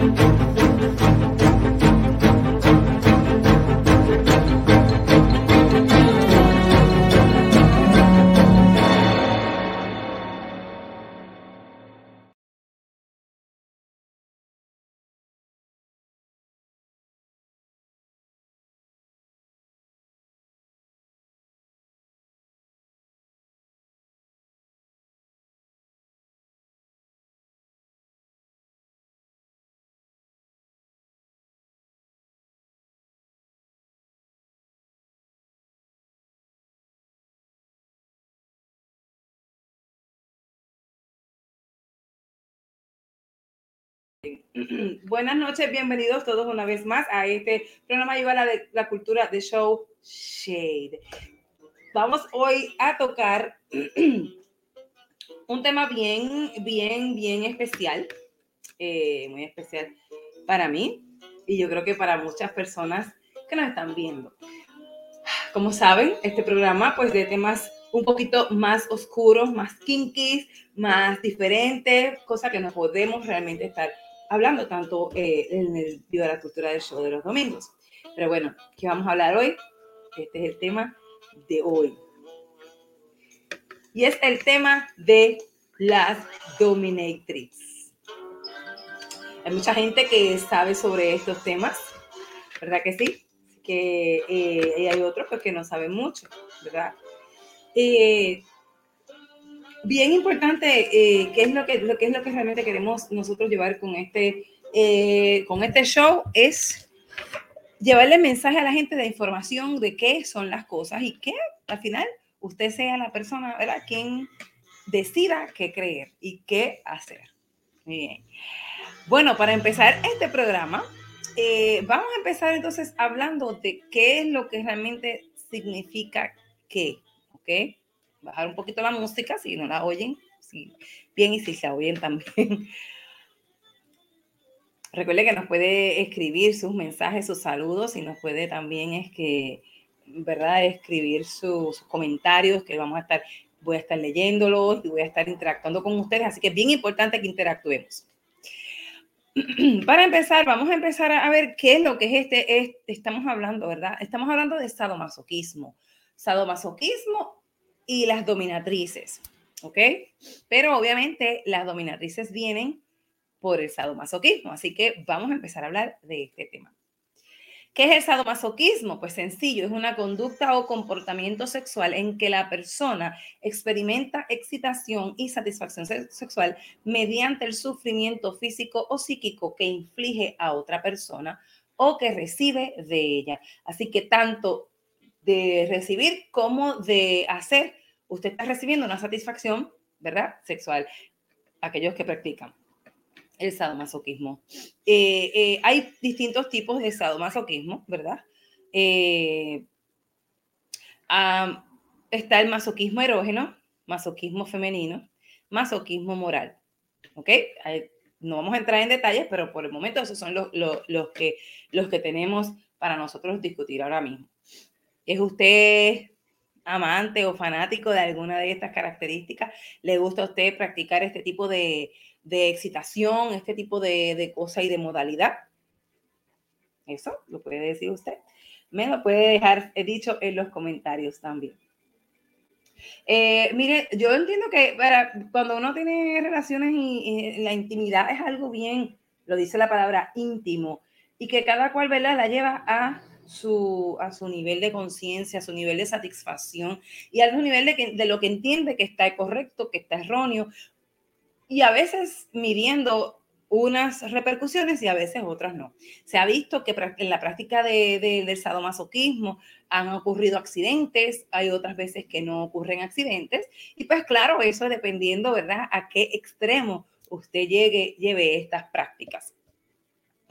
Thank you. Buenas noches, bienvenidos todos una vez más a este programa la, la cultura de show Shade. Vamos hoy a tocar un tema bien, bien, bien especial, eh, muy especial para mí y yo creo que para muchas personas que nos están viendo. Como saben, este programa pues de temas un poquito más oscuros, más kinky, más diferentes, cosa que no podemos realmente estar hablando tanto eh, en el Viva la Cultura del Show de los domingos. Pero bueno, ¿qué vamos a hablar hoy? Este es el tema de hoy. Y es el tema de las dominatrix. Hay mucha gente que sabe sobre estos temas, ¿verdad que sí? Que eh, hay otros pues, que no saben mucho, ¿verdad? Eh, bien importante, eh, ¿qué es lo que, lo que es lo que realmente queremos nosotros llevar con este, eh, con este show? Es llevarle mensaje a la gente de información de qué son las cosas y que al final usted sea la persona, ¿verdad? Quien decida qué creer y qué hacer. Bien. Bueno, para empezar este programa, eh, vamos a empezar entonces hablando de qué es lo que realmente significa qué, ¿ok? Bajar un poquito la música si no la oyen bien y si se oyen también. Recuerde que nos puede escribir sus mensajes, sus saludos y nos puede también es que, ¿verdad? Escribir sus, comentarios que vamos a estar, voy a estar leyéndolos y voy a estar interactuando con ustedes. Así que es bien importante que interactuemos. Para empezar, vamos a empezar a ver qué es lo que es este, estamos hablando, ¿verdad? Estamos hablando de sadomasoquismo. Sadomasoquismo y las dominatrices, ¿ok? Pero obviamente las dominatrices vienen por el sadomasoquismo, así que vamos a empezar a hablar de este tema. ¿Qué es el sadomasoquismo? Pues sencillo, es una conducta o comportamiento sexual en que la persona experimenta excitación y satisfacción sexual mediante el sufrimiento físico o psíquico que inflige a otra persona o que recibe de ella. Así que tanto de recibir como de hacer usted está recibiendo una satisfacción, ¿verdad? Sexual. Aquellos que practican el sadomasoquismo. Eh, eh, hay distintos tipos de sadomasoquismo, ¿verdad? Eh, está el masoquismo erógeno, masoquismo femenino, masoquismo moral. ¿Ok? no vamos a entrar en detalles, pero por el momento esos son los, los, que, los que tenemos para nosotros discutir ahora mismo. ¿Es usted amante o fanático de alguna de estas características, le gusta a usted practicar este tipo de, excitación, este tipo de, cosa y de modalidad. Eso lo puede decir usted. Me lo puede dejar dicho en los comentarios también. Eh, mire, yo entiendo que cuando uno tiene relaciones y, la intimidad es algo bien, lo dice la palabra íntimo, y que cada cual ¿verdad? la lleva a su, a su nivel de conciencia, a su nivel de satisfacción y a su nivel de, de lo que entiende que está correcto, que está erróneo. Y a veces midiendo unas repercusiones y a veces otras no. Se ha visto que en la práctica de, del sadomasoquismo han ocurrido accidentes, hay otras veces que no ocurren accidentes, y pues claro, eso dependiendo, ¿verdad?, a qué extremo usted llegue, lleve estas prácticas.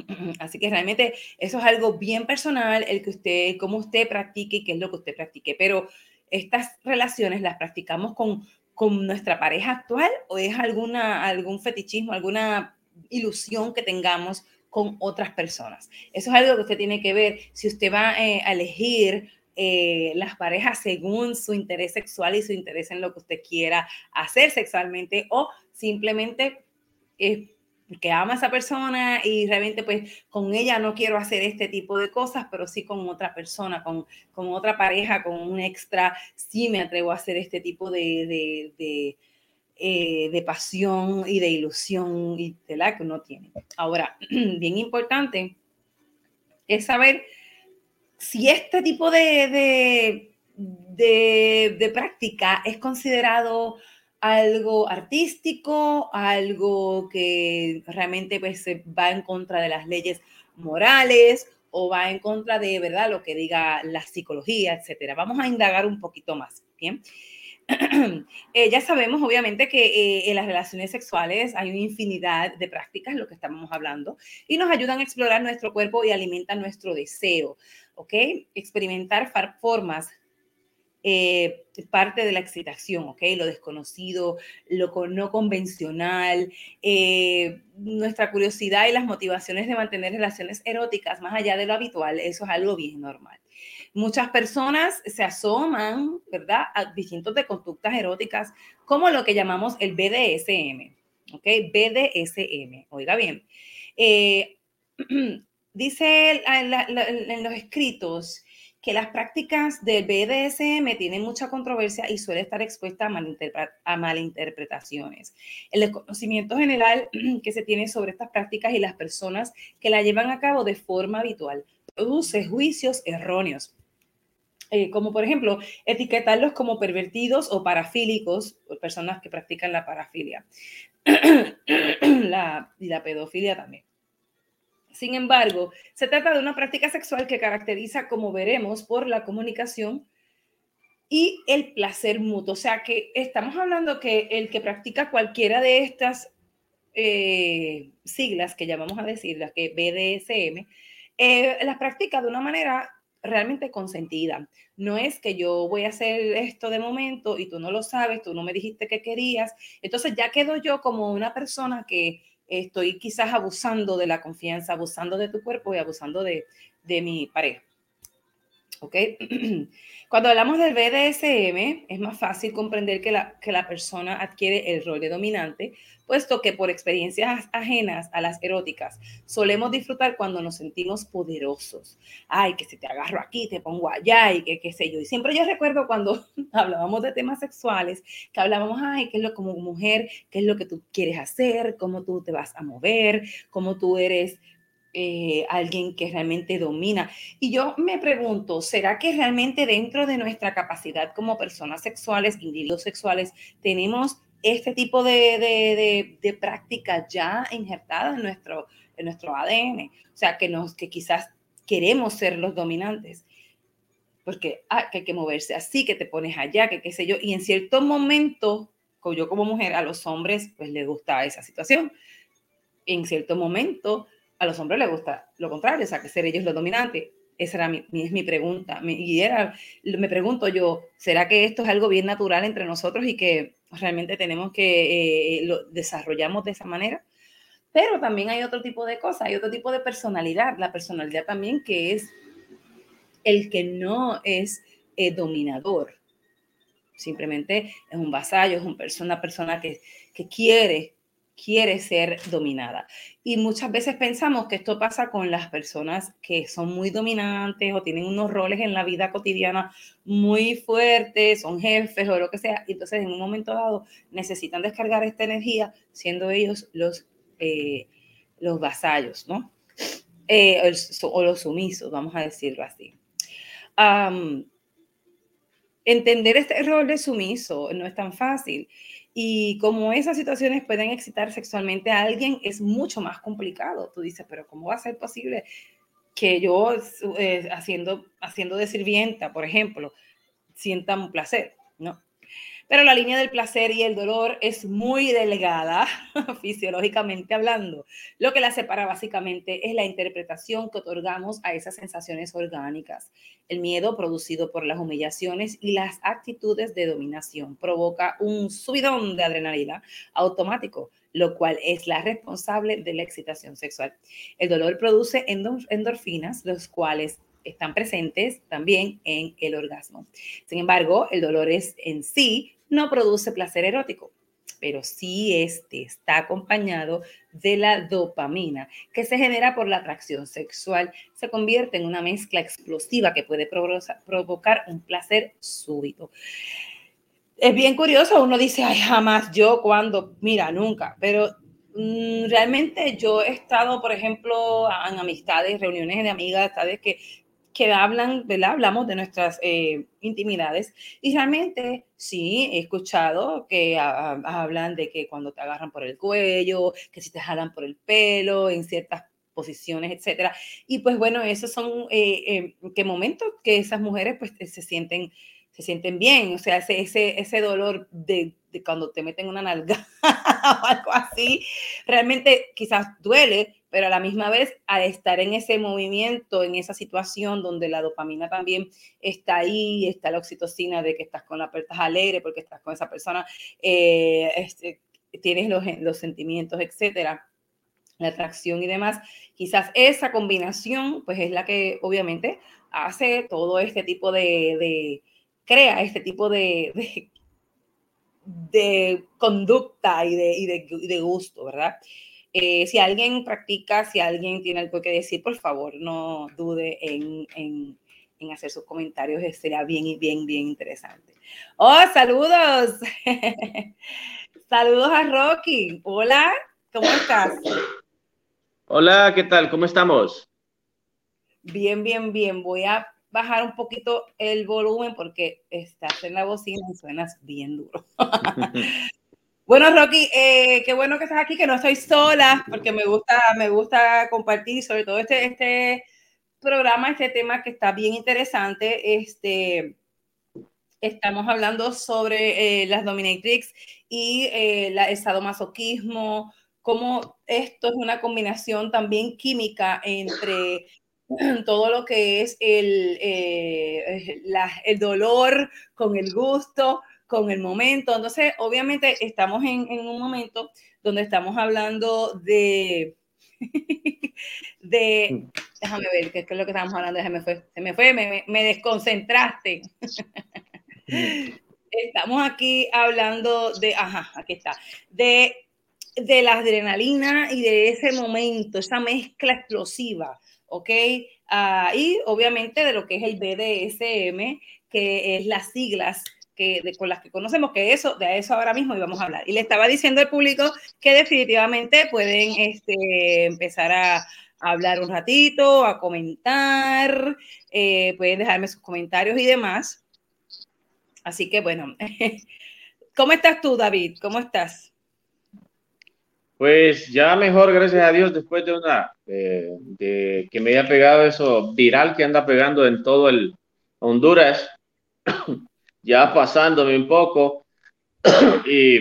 Así que realmente eso es algo bien personal, el que usted, cómo usted practique y qué es lo que usted practique. Pero estas relaciones las practicamos con, con nuestra pareja actual o es alguna, algún fetichismo, alguna ilusión que tengamos con otras personas. Eso es algo que usted tiene que ver si usted va eh, a elegir eh, las parejas según su interés sexual y su interés en lo que usted quiera hacer sexualmente o simplemente porque ama a esa persona y realmente pues con ella no quiero hacer este tipo de cosas, pero sí con otra persona, con, con otra pareja, con un extra, sí me atrevo a hacer este tipo de, de, de, eh, de pasión y de ilusión y de la que uno tiene. Ahora, bien importante es saber si este tipo de, de, práctica es considerado algo artístico, algo que realmente pues, va en contra de las leyes morales o va en contra de verdad lo que diga la psicología, etcétera. Vamos a indagar un poquito más, ¿bien? Eh, ya sabemos, obviamente, que eh, en las relaciones sexuales hay una infinidad de prácticas, lo que estamos hablando, y nos ayudan a explorar nuestro cuerpo y alimentan nuestro deseo, ¿ok? Experimentar formas eh, parte de la excitación, ¿ok? Lo desconocido, lo no convencional, eh, nuestra curiosidad y las motivaciones de mantener relaciones eróticas más allá de lo habitual, eso es algo bien normal. Muchas personas se asoman, ¿verdad?, a distintos de conductas eróticas, como lo que llamamos el BDSM, ¿ok? BDSM, oiga bien. Eh, dice en los escritos, que las prácticas del BDSM tienen mucha controversia y suele estar expuesta a, malinterpretaciones. El desconocimiento general que se tiene sobre estas prácticas y las personas que la llevan a cabo de forma habitual produce juicios erróneos. Eh, como por ejemplo, etiquetarlos como pervertidos o parafílicos, personas que practican la parafilia la, y la pedofilia también. Sin embargo, se trata de una práctica sexual que caracteriza, como veremos, por la comunicación y el placer mutuo. O sea que estamos hablando que el que practica cualquiera de estas eh, siglas que llamamos a decir, las que BDSM, eh, las practica de una manera realmente consentida. No es que yo voy a hacer esto de momento y tú no lo sabes, tú no me dijiste que querías. Entonces ya quedo yo como una persona que estoy quizás abusando de la confianza, abusando de tu cuerpo y abusando de, de mi pareja. ¿Ok? Cuando hablamos del BDSM, es más fácil comprender que la, que la persona adquiere el rol de dominante, puesto que por experiencias ajenas a las eróticas solemos disfrutar cuando nos sentimos poderosos. Ay, que si te agarro aquí, te pongo allá y que qué sé yo. Y siempre yo recuerdo cuando hablábamos de temas sexuales, que hablábamos, ay, qué es lo como mujer, qué es lo que tú quieres hacer, cómo tú te vas a mover, cómo tú eres eh, alguien que realmente domina. Y yo me pregunto, ¿será que realmente dentro de nuestra capacidad como personas sexuales, individuos sexuales, tenemos este tipo de, de, prácticas ya injertadas en nuestro, en nuestro ADN? O sea, que, nos, que quizás queremos ser los dominantes. Porque ah, que hay que moverse así, que te pones allá, que qué sé yo. Y en cierto momento, yo como mujer, a los hombres, pues les gusta esa situación. En cierto momento, a los hombres les gusta lo contrario, o sea, que ser ellos los dominantes. Esa era mi, es mi pregunta. y era, me pregunto yo, ¿será que esto es algo bien natural entre nosotros y que realmente tenemos que eh, lo desarrollamos de esa manera? Pero también hay otro tipo de cosas, hay otro tipo de personalidad. La personalidad también que es el que no es eh, dominador. Simplemente es un vasallo, es un, una persona que quiere quiere ser dominada. Y muchas veces pensamos que esto pasa con las personas que son muy dominantes o tienen unos roles en la vida cotidiana muy fuertes, son jefes o lo que sea, y entonces en un momento dado necesitan descargar esta energía siendo ellos los, eh, los vasallos, ¿no? Eh, o los sumisos, vamos a decirlo así. entender este rol de sumiso no es tan fácil. Y como esas situaciones pueden excitar sexualmente a alguien, es mucho más complicado. Tú dices, pero ¿cómo va a ser posible que yo, eh, haciendo, haciendo de sirvienta, por ejemplo, sienta un placer? Pero la línea del placer y el dolor es muy delgada, fisiológicamente hablando. Lo que la separa básicamente es la interpretación que otorgamos a esas sensaciones orgánicas. El miedo producido por las humillaciones y las actitudes de dominación provoca un subidón de adrenalina automático, lo cual es la responsable de la excitación sexual. El dolor produce endorfinas, los cuales están presentes también en el orgasmo. Sin embargo, el dolor es en sí no produce placer erótico. pero si este está acompañado de la dopamina, que se genera por la atracción sexual, se convierte en una mezcla explosiva que puede provocar un placer súbito. Es bien curioso, uno dice, ay, jamás yo, cuando, mira, nunca, pero mm, realmente yo he estado, por ejemplo, en amistades, reuniones de amigas, ¿sabes? Que que hablan, ¿verdad? Hablamos de nuestras eh, intimidades y realmente sí, he escuchado que hablan de que cuando te agarran por el cuello, que si te jalan por el pelo, en ciertas posiciones, etcétera. Y pues bueno, esos son eh, eh, momentos que esas mujeres pues se sienten se sienten bien, o sea, ese, ese, ese dolor de, de, cuando te meten una nalga o algo así, realmente quizás duele, pero a la misma vez, al estar en ese movimiento, en esa situación donde la dopamina también está ahí, está la oxitocina de que estás con la persona alegre porque estás con esa persona, eh, este, tienes los, los sentimientos, etcétera, la atracción y demás, quizás esa combinación, pues es la que obviamente hace todo este tipo de, crea este tipo de, de, de conducta y de, y de, y de gusto, ¿verdad? Eh, si alguien practica, si alguien tiene algo que decir, por favor, no dude en, en, en hacer sus comentarios, sería bien, bien, bien interesante. ¡Oh, saludos! saludos a Rocky. Hola, ¿cómo estás? Hola, ¿qué tal? ¿Cómo estamos? Bien, bien, bien. Voy a bajar un poquito el volumen porque estás en la bocina y suenas bien duro. Bueno, Rocky, eh, qué bueno que estás aquí, que no estoy sola, porque me gusta, me gusta compartir sobre todo este, este programa, este tema que está bien interesante. Este, estamos hablando sobre eh, las dominatrix y eh, la, el sadomasoquismo, cómo esto es una combinación también química entre todo lo que es el, el dolor con el gusto, con el momento. Entonces, obviamente estamos en, un momento donde estamos hablando de, déjame ver, ¿qué es lo que estamos hablando? Se me fue, se me fue, me, desconcentraste. Estamos aquí hablando de, ajá, aquí está, de, de la adrenalina y de ese momento, esa mezcla explosiva, ¿ok? Uh, y obviamente de lo que es el BDSM, que es las siglas con las que conocemos, que eso, de eso ahora mismo íbamos a hablar. Y le estaba diciendo al público que definitivamente pueden este, empezar a, hablar un ratito, a comentar, eh, pueden dejarme sus comentarios y demás. Así que bueno, ¿cómo estás tú, David? ¿Cómo estás? Pues ya mejor, gracias a Dios, después de una, de que me haya pegado eso viral que anda pegando en todo el Honduras, ya pasándome un poco y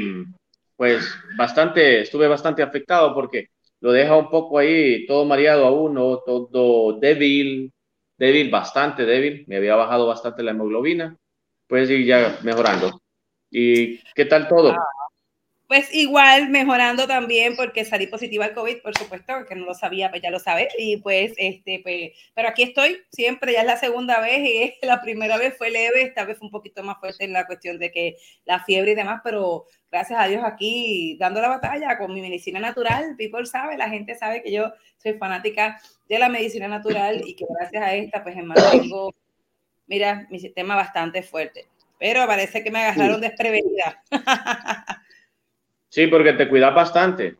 pues bastante, estuve bastante afectado porque lo deja un poco ahí todo mareado a uno, todo débil, débil, bastante débil, me había bajado bastante la hemoglobina, pues ya mejorando. ¿Y qué tal todo? Pues igual mejorando también porque salí positiva al COVID, por supuesto, que no lo sabía, pues ya lo sabes. Y pues, este, pues, pero aquí estoy siempre, ya es la segunda vez y la primera vez fue leve, esta vez fue un poquito más fuerte en la cuestión de que la fiebre y demás, pero gracias a Dios aquí dando la batalla con mi medicina natural. People sabe, la gente sabe que yo soy fanática de la medicina natural y que gracias a esta, pues, mantengo, mira, mi sistema bastante fuerte. Pero parece que me agarraron desprevenida. Sí, porque te cuidas bastante.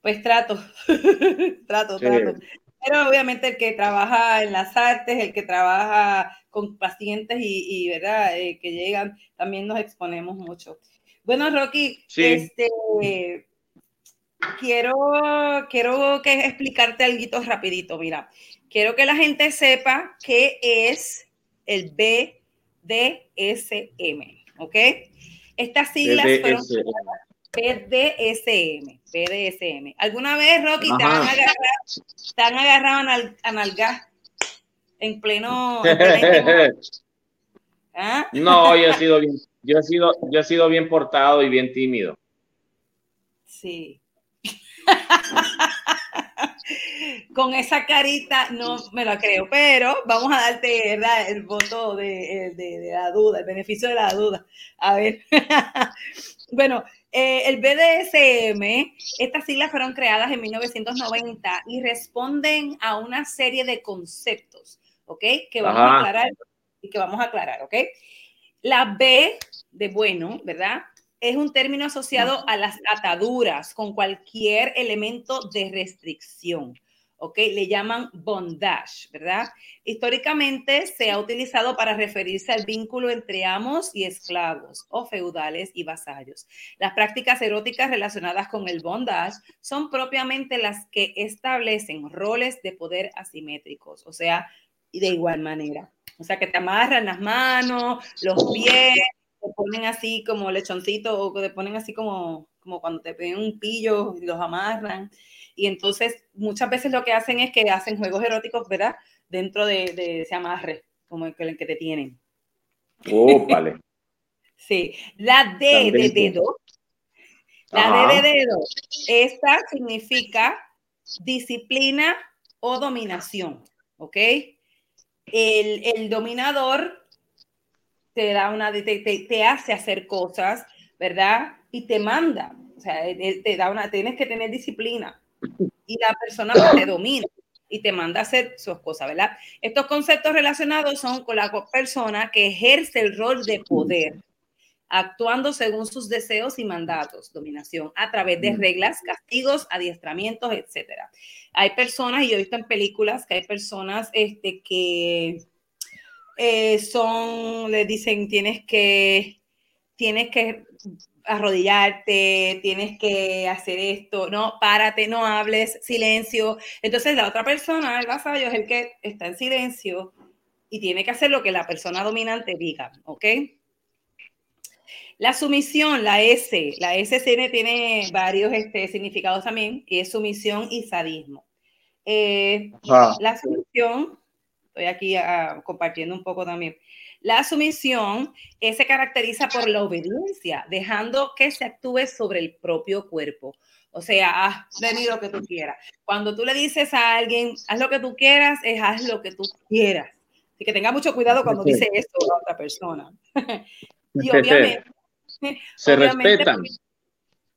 Pues trato, trato, trato. Pero obviamente el que trabaja en las artes, el que trabaja con pacientes y, ¿verdad? Eh, que llegan, también nos exponemos mucho. Bueno, Rocky, este, quiero, quiero que explicarte algo rapidito. Mira, quiero que la gente sepa qué es el BDSM, ¿ok? Estas siglas fueron PDSM, PDSM. ¿Alguna vez, Rocky, te han, agarrado, te han agarrado en pleno... ¿Ah? No, yo he sido bien, yo he sido, yo he sido bien portado y bien tímido. Sí. Con esa carita no me la creo, pero vamos a darte el voto de, de, de, la duda, el beneficio de la duda. A ver, bueno, Eh, el BDSM, estas siglas fueron creadas en 1990 y responden a una serie de conceptos, ¿ok? Que vamos a aclarar y que vamos a aclarar, ¿ok? La B de bueno, ¿verdad? Es un término asociado a las ataduras con cualquier elemento de restricción. ¿Ok? Le llaman bondage, ¿verdad? Históricamente se ha utilizado para referirse al vínculo entre amos y esclavos o feudales y vasallos. Las prácticas eróticas relacionadas con el bondage son propiamente las que establecen roles de poder asimétricos, o sea, de igual manera. O sea, que te amarran las manos, los pies, te ponen así como lechoncito o te ponen así como, como cuando te ponen un pillo y los amarran. Y entonces muchas veces lo que hacen es que hacen juegos eróticos, ¿verdad? Dentro de, ese amarre, como el que, te tienen. Oh, vale. sí. La D de dedo. La D de dedo. Esta significa disciplina o dominación. ¿Ok? El, dominador te da una, te, te, hace hacer cosas, ¿verdad? Y te manda. O sea, te da una, tienes que tener disciplina y la persona te domina y te manda a hacer sus cosas, ¿verdad? Estos conceptos relacionados son con la persona que ejerce el rol de poder, actuando según sus deseos y mandatos, dominación, a través de reglas, castigos, adiestramientos, etcétera. Hay personas, y yo he visto en películas que hay personas este, que eh, son, le dicen, tienes que, tienes que arrodillarte, tienes que hacer esto, no, párate, no hables, silencio. Entonces la otra persona, el vasallo, es el que está en silencio y tiene que hacer lo que la persona dominante diga, ¿ok? La sumisión, la S, la S tiene, varios este, significados también, y es sumisión y sadismo. Eh, ah. La sumisión, estoy aquí ah, compartiendo un poco también. La sumisión eh, se caracteriza por la obediencia, dejando que se actúe sobre el propio cuerpo. O sea, haz de mí lo que tú quieras. Cuando tú le dices a alguien, haz lo que tú quieras, es haz lo que tú quieras. Así que tenga mucho cuidado cuando dice eso a otra persona. y obviamente... Se respetan.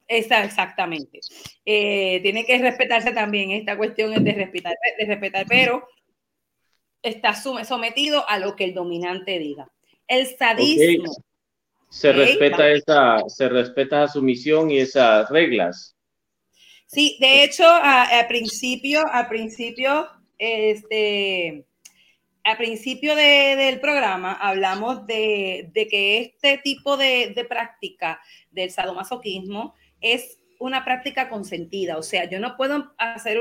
exactamente. Eh, tiene que respetarse también. Esta cuestión es de respetar, de respetar pero está sometido a lo que el dominante diga. El sadismo. Se respeta esa, se respeta su misión y esas reglas. Sí, de hecho, a, principio, a principio, este, a principio del programa hablamos de, que este tipo de, de práctica del sadomasoquismo es una práctica consentida. O sea, yo no puedo hacer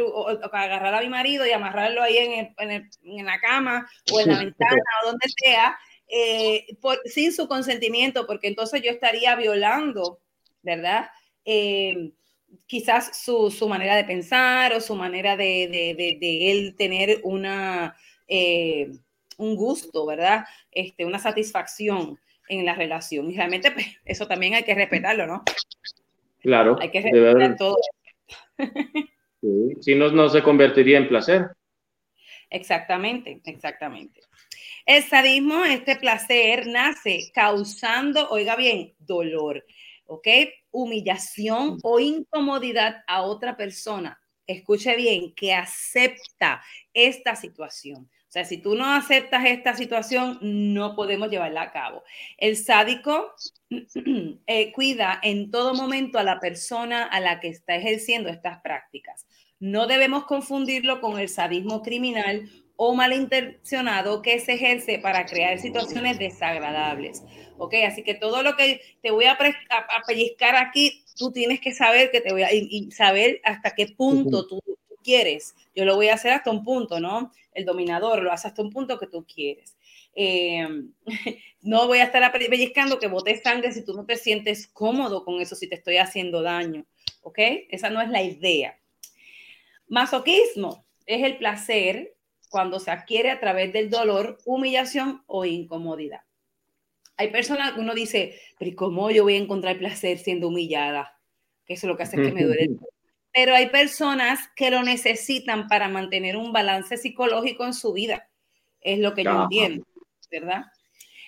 agarrar a mi marido y amarrarlo ahí en, la cama o en la ventana o donde sea, eh, sin su consentimiento, porque entonces yo estaría violando, ¿verdad? Eh, quizás su, manera de pensar o su manera de, él tener una, eh, un gusto, ¿verdad? Este, una satisfacción en la relación. Y realmente pues, eso también hay que respetarlo, ¿no? Claro. Hay que respetar todo. Si no, no se convertiría en placer. Exactamente, exactamente. El sadismo, este placer, nace causando, oiga bien, dolor, ¿ok? Humillación o incomodidad a otra persona. Escuche bien, que acepta esta situación. O sea, si tú no aceptas esta situación, no podemos llevarla a cabo. El sádico eh, cuida en todo momento a la persona a la que está ejerciendo estas prácticas. No debemos confundirlo con el sadismo criminal o malintencionado que se ejerce para crear situaciones desagradables. ¿Ok? Así que todo lo que te voy a, a, pellizcar aquí, tú tienes que saber que te voy a y, saber hasta qué punto tú, quieres. Yo lo voy a hacer hasta un punto, ¿no? El dominador lo hace hasta un punto que tú quieres. Eh, no voy a estar pellizcando que bote sangre si tú no te sientes cómodo con eso, si te estoy haciendo daño. ¿Ok? Esa no es la idea. Masoquismo es el placer cuando se adquiere a través del dolor, humillación o incomodidad. Hay personas que uno dice, pero ¿cómo yo voy a encontrar placer siendo humillada? Que eso es lo que hace que me duele el pero hay personas que lo necesitan para mantener un balance psicológico en su vida. Es lo que yo entiendo, ¿verdad?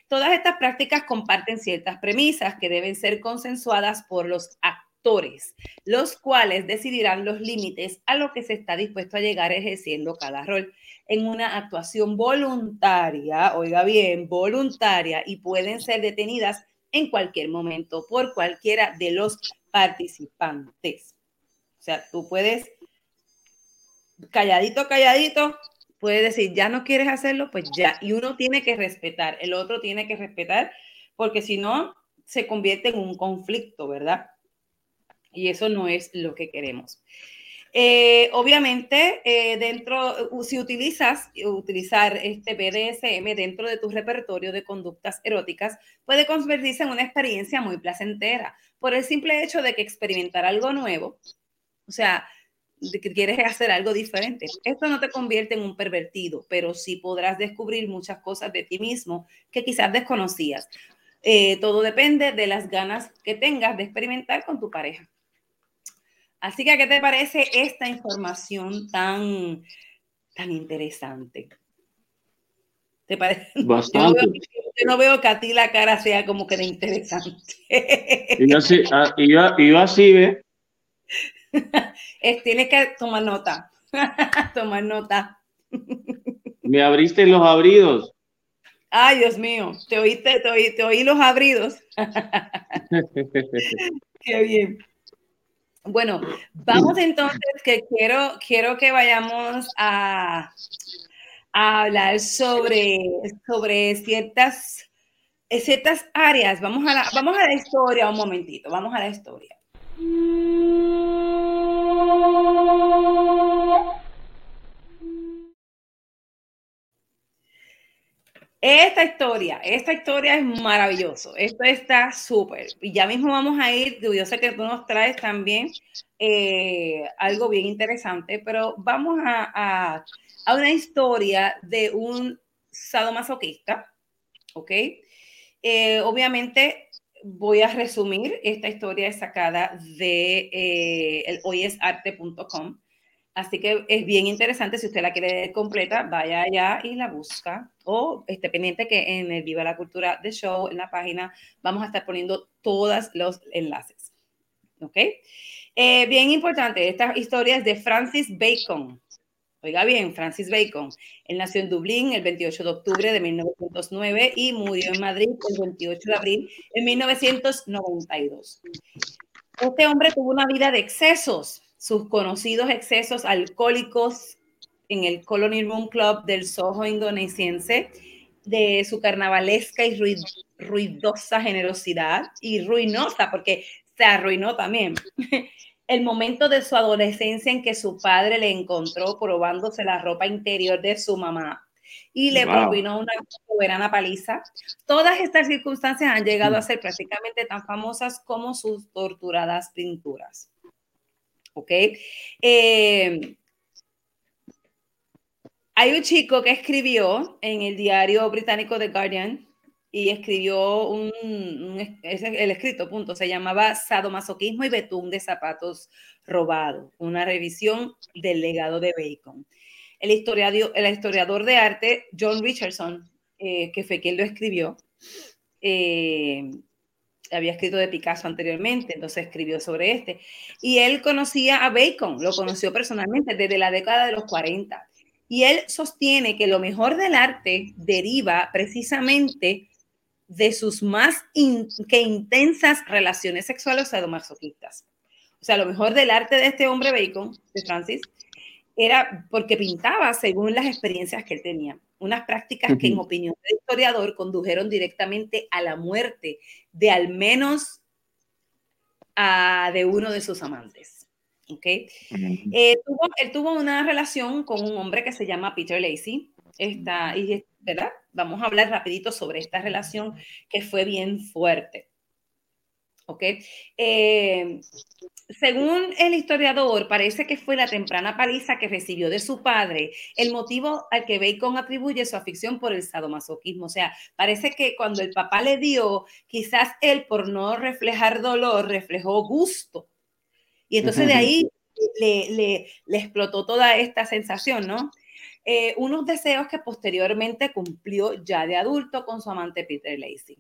Todas estas prácticas comparten ciertas premisas que deben ser consensuadas por los actores, los cuales decidirán los límites a lo que se está dispuesto a llegar ejerciendo cada rol en una actuación voluntaria, oiga bien, voluntaria, y pueden ser detenidas en cualquier momento por cualquiera de los participantes. O sea, tú puedes, calladito, calladito, puedes decir, ya no quieres hacerlo, pues ya. Y uno tiene que respetar, el otro tiene que respetar, porque si no, se convierte en un conflicto, ¿verdad? Y eso no es lo que queremos. Eh, obviamente, eh, dentro, si utilizas utilizar este BDSM dentro de tu repertorio de conductas eróticas, puede convertirse en una experiencia muy placentera por el simple hecho de que experimentar algo nuevo, o sea, que quieres hacer algo diferente. Esto no te convierte en un pervertido, pero sí podrás descubrir muchas cosas de ti mismo que quizás desconocías. Eh, todo depende de las ganas que tengas de experimentar con tu pareja. Así que, ¿qué te parece esta información tan, tan interesante? ¿Te parece? Bastante. Yo no, veo, que a ti la cara sea como que de interesante. Y yo así, ah, y yo, así ve. Tienes que tomar nota. tomar nota. Me abriste los abridos. Ay, Dios mío, te oíste, te oí, te oí los abridos. Qué bien. Bueno, vamos entonces, que quiero, quiero que vayamos a, hablar sobre, sobre ciertas, ciertas áreas. Vamos a, la, vamos a la historia un momentito, vamos a la historia. Esta historia, esta historia es maravilloso. Esto está súper. Y ya mismo vamos a ir, yo sé que tú nos traes también eh, algo bien interesante, pero vamos a, a, una historia de un sadomasoquista, ¿ok? Eh, obviamente voy a resumir, esta historia sacada de eh, el hoyesarte.com. Así que es bien interesante, si usted la quiere completa, vaya allá y la busca. O esté pendiente que en el Viva la Cultura de Show, en la página, vamos a estar poniendo todos los enlaces. ¿Ok? Eh, bien importante, esta historia es de Francis Bacon. Oiga bien, Francis Bacon. Él nació en Dublín el 28 de octubre de 1909 y murió en Madrid el 28 de abril de 1992. Este hombre tuvo una vida de excesos sus conocidos excesos alcohólicos en el Colony Room Club del Soho indonesiense, de su carnavalesca y ruidosa generosidad y ruinosa, porque se arruinó también. El momento de su adolescencia en que su padre le encontró probándose la ropa interior de su mamá y le propinó una soberana paliza. Todas estas circunstancias han llegado a ser prácticamente tan famosas como sus torturadas pinturas. ¿ok? Eh, hay un chico que escribió en el diario británico The Guardian y escribió un, el escrito, punto, se llamaba Sadomasoquismo y Betún de Zapatos Robados, una revisión del legado de Bacon. El historiador, el historiador de arte John Richardson, eh, que fue quien lo escribió, eh, había escrito de Picasso anteriormente, entonces escribió sobre este. Y él conocía a Bacon, lo conoció personalmente desde la década de los 40. Y él sostiene que lo mejor del arte deriva precisamente de sus más que intensas relaciones sexuales sadomasoquistas. O sea, lo mejor del arte de este hombre Bacon, de Francis, era porque pintaba según las experiencias que él tenía unas prácticas que en opinión del historiador condujeron directamente a la muerte de al menos a, de uno de sus amantes. ¿okay? Eh, él tuvo una relación con un hombre que se llama Peter Lacey. Esta, y, ¿verdad? Vamos a hablar rapidito sobre esta relación que fue bien fuerte. ¿ok? Eh, según el historiador, parece que fue la temprana paliza que recibió de su padre el motivo al que Bacon atribuye su afición por el sadomasoquismo. O sea, parece que cuando el papá le dio, quizás él por no reflejar dolor, reflejó gusto. Y entonces de ahí le, le, explotó toda esta sensación, ¿no? Eh, unos deseos que posteriormente cumplió ya de adulto con su amante Peter Lacey.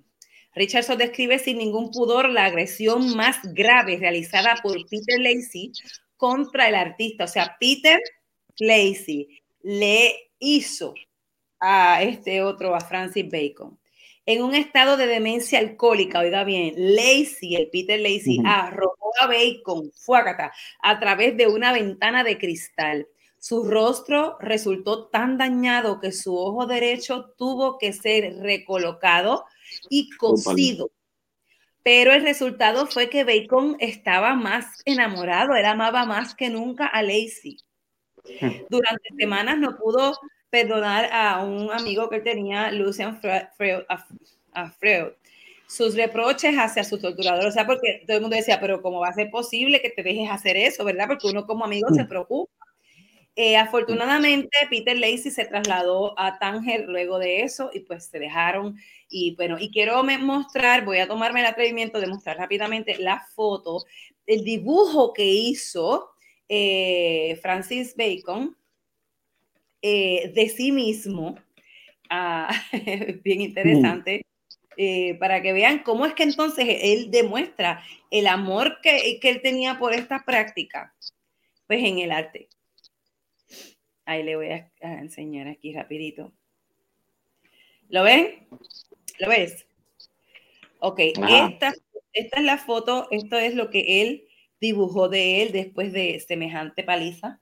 Richardson describe sin ningún pudor la agresión más grave realizada por Peter Lacey contra el artista. O sea, Peter Lacey le hizo a este otro, a Francis Bacon, en un estado de demencia alcohólica, oiga bien, Lacey, el Peter Lacey, arrojó a Bacon, fuácata, a través de una ventana de cristal. Su rostro resultó tan dañado que su ojo derecho tuvo que ser recolocado y cosido. Pero el resultado fue que Bacon estaba más enamorado, él amaba más que nunca a Lacey. Durante semanas no pudo perdonar a un amigo que tenía, Lucian Freud, a, Freud, sus reproches hacia su torturador. O sea, porque todo el mundo decía, pero ¿cómo va a ser posible que te dejes hacer eso, verdad? Porque uno como amigo se preocupa. Eh, afortunadamente, Peter Lacey se trasladó a Tánger luego de eso y pues se dejaron. Y bueno, y quiero mostrar, voy a tomarme el atrevimiento de mostrar rápidamente la foto, el dibujo que hizo eh, Francis Bacon eh, de sí mismo. Ah, bien interesante. para que vean cómo es que entonces él demuestra el amor que, que él tenía por esta práctica, pues en el arte. Ahí le voy a, enseñar aquí rapidito. ¿Lo ven? ¿Lo ves? Ok, esta, esta, es la foto, esto es lo que él dibujó de él después de semejante paliza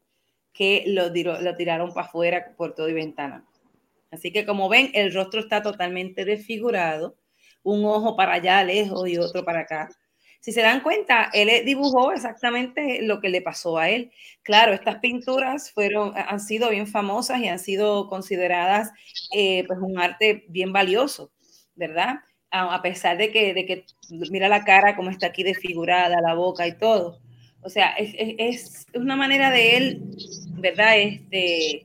que lo, lo tiraron para afuera por todo y ventana. Así que como ven, el rostro está totalmente desfigurado, un ojo para allá lejos y otro para acá. Si se dan cuenta, él dibujó exactamente lo que le pasó a él. Claro, estas pinturas fueron, han sido bien famosas y han sido consideradas eh, pues un arte bien valioso, ¿verdad? A, pesar de que, de que, mira la cara como está aquí desfigurada, la boca y todo. O sea, es, es, una manera de él, ¿verdad? Este,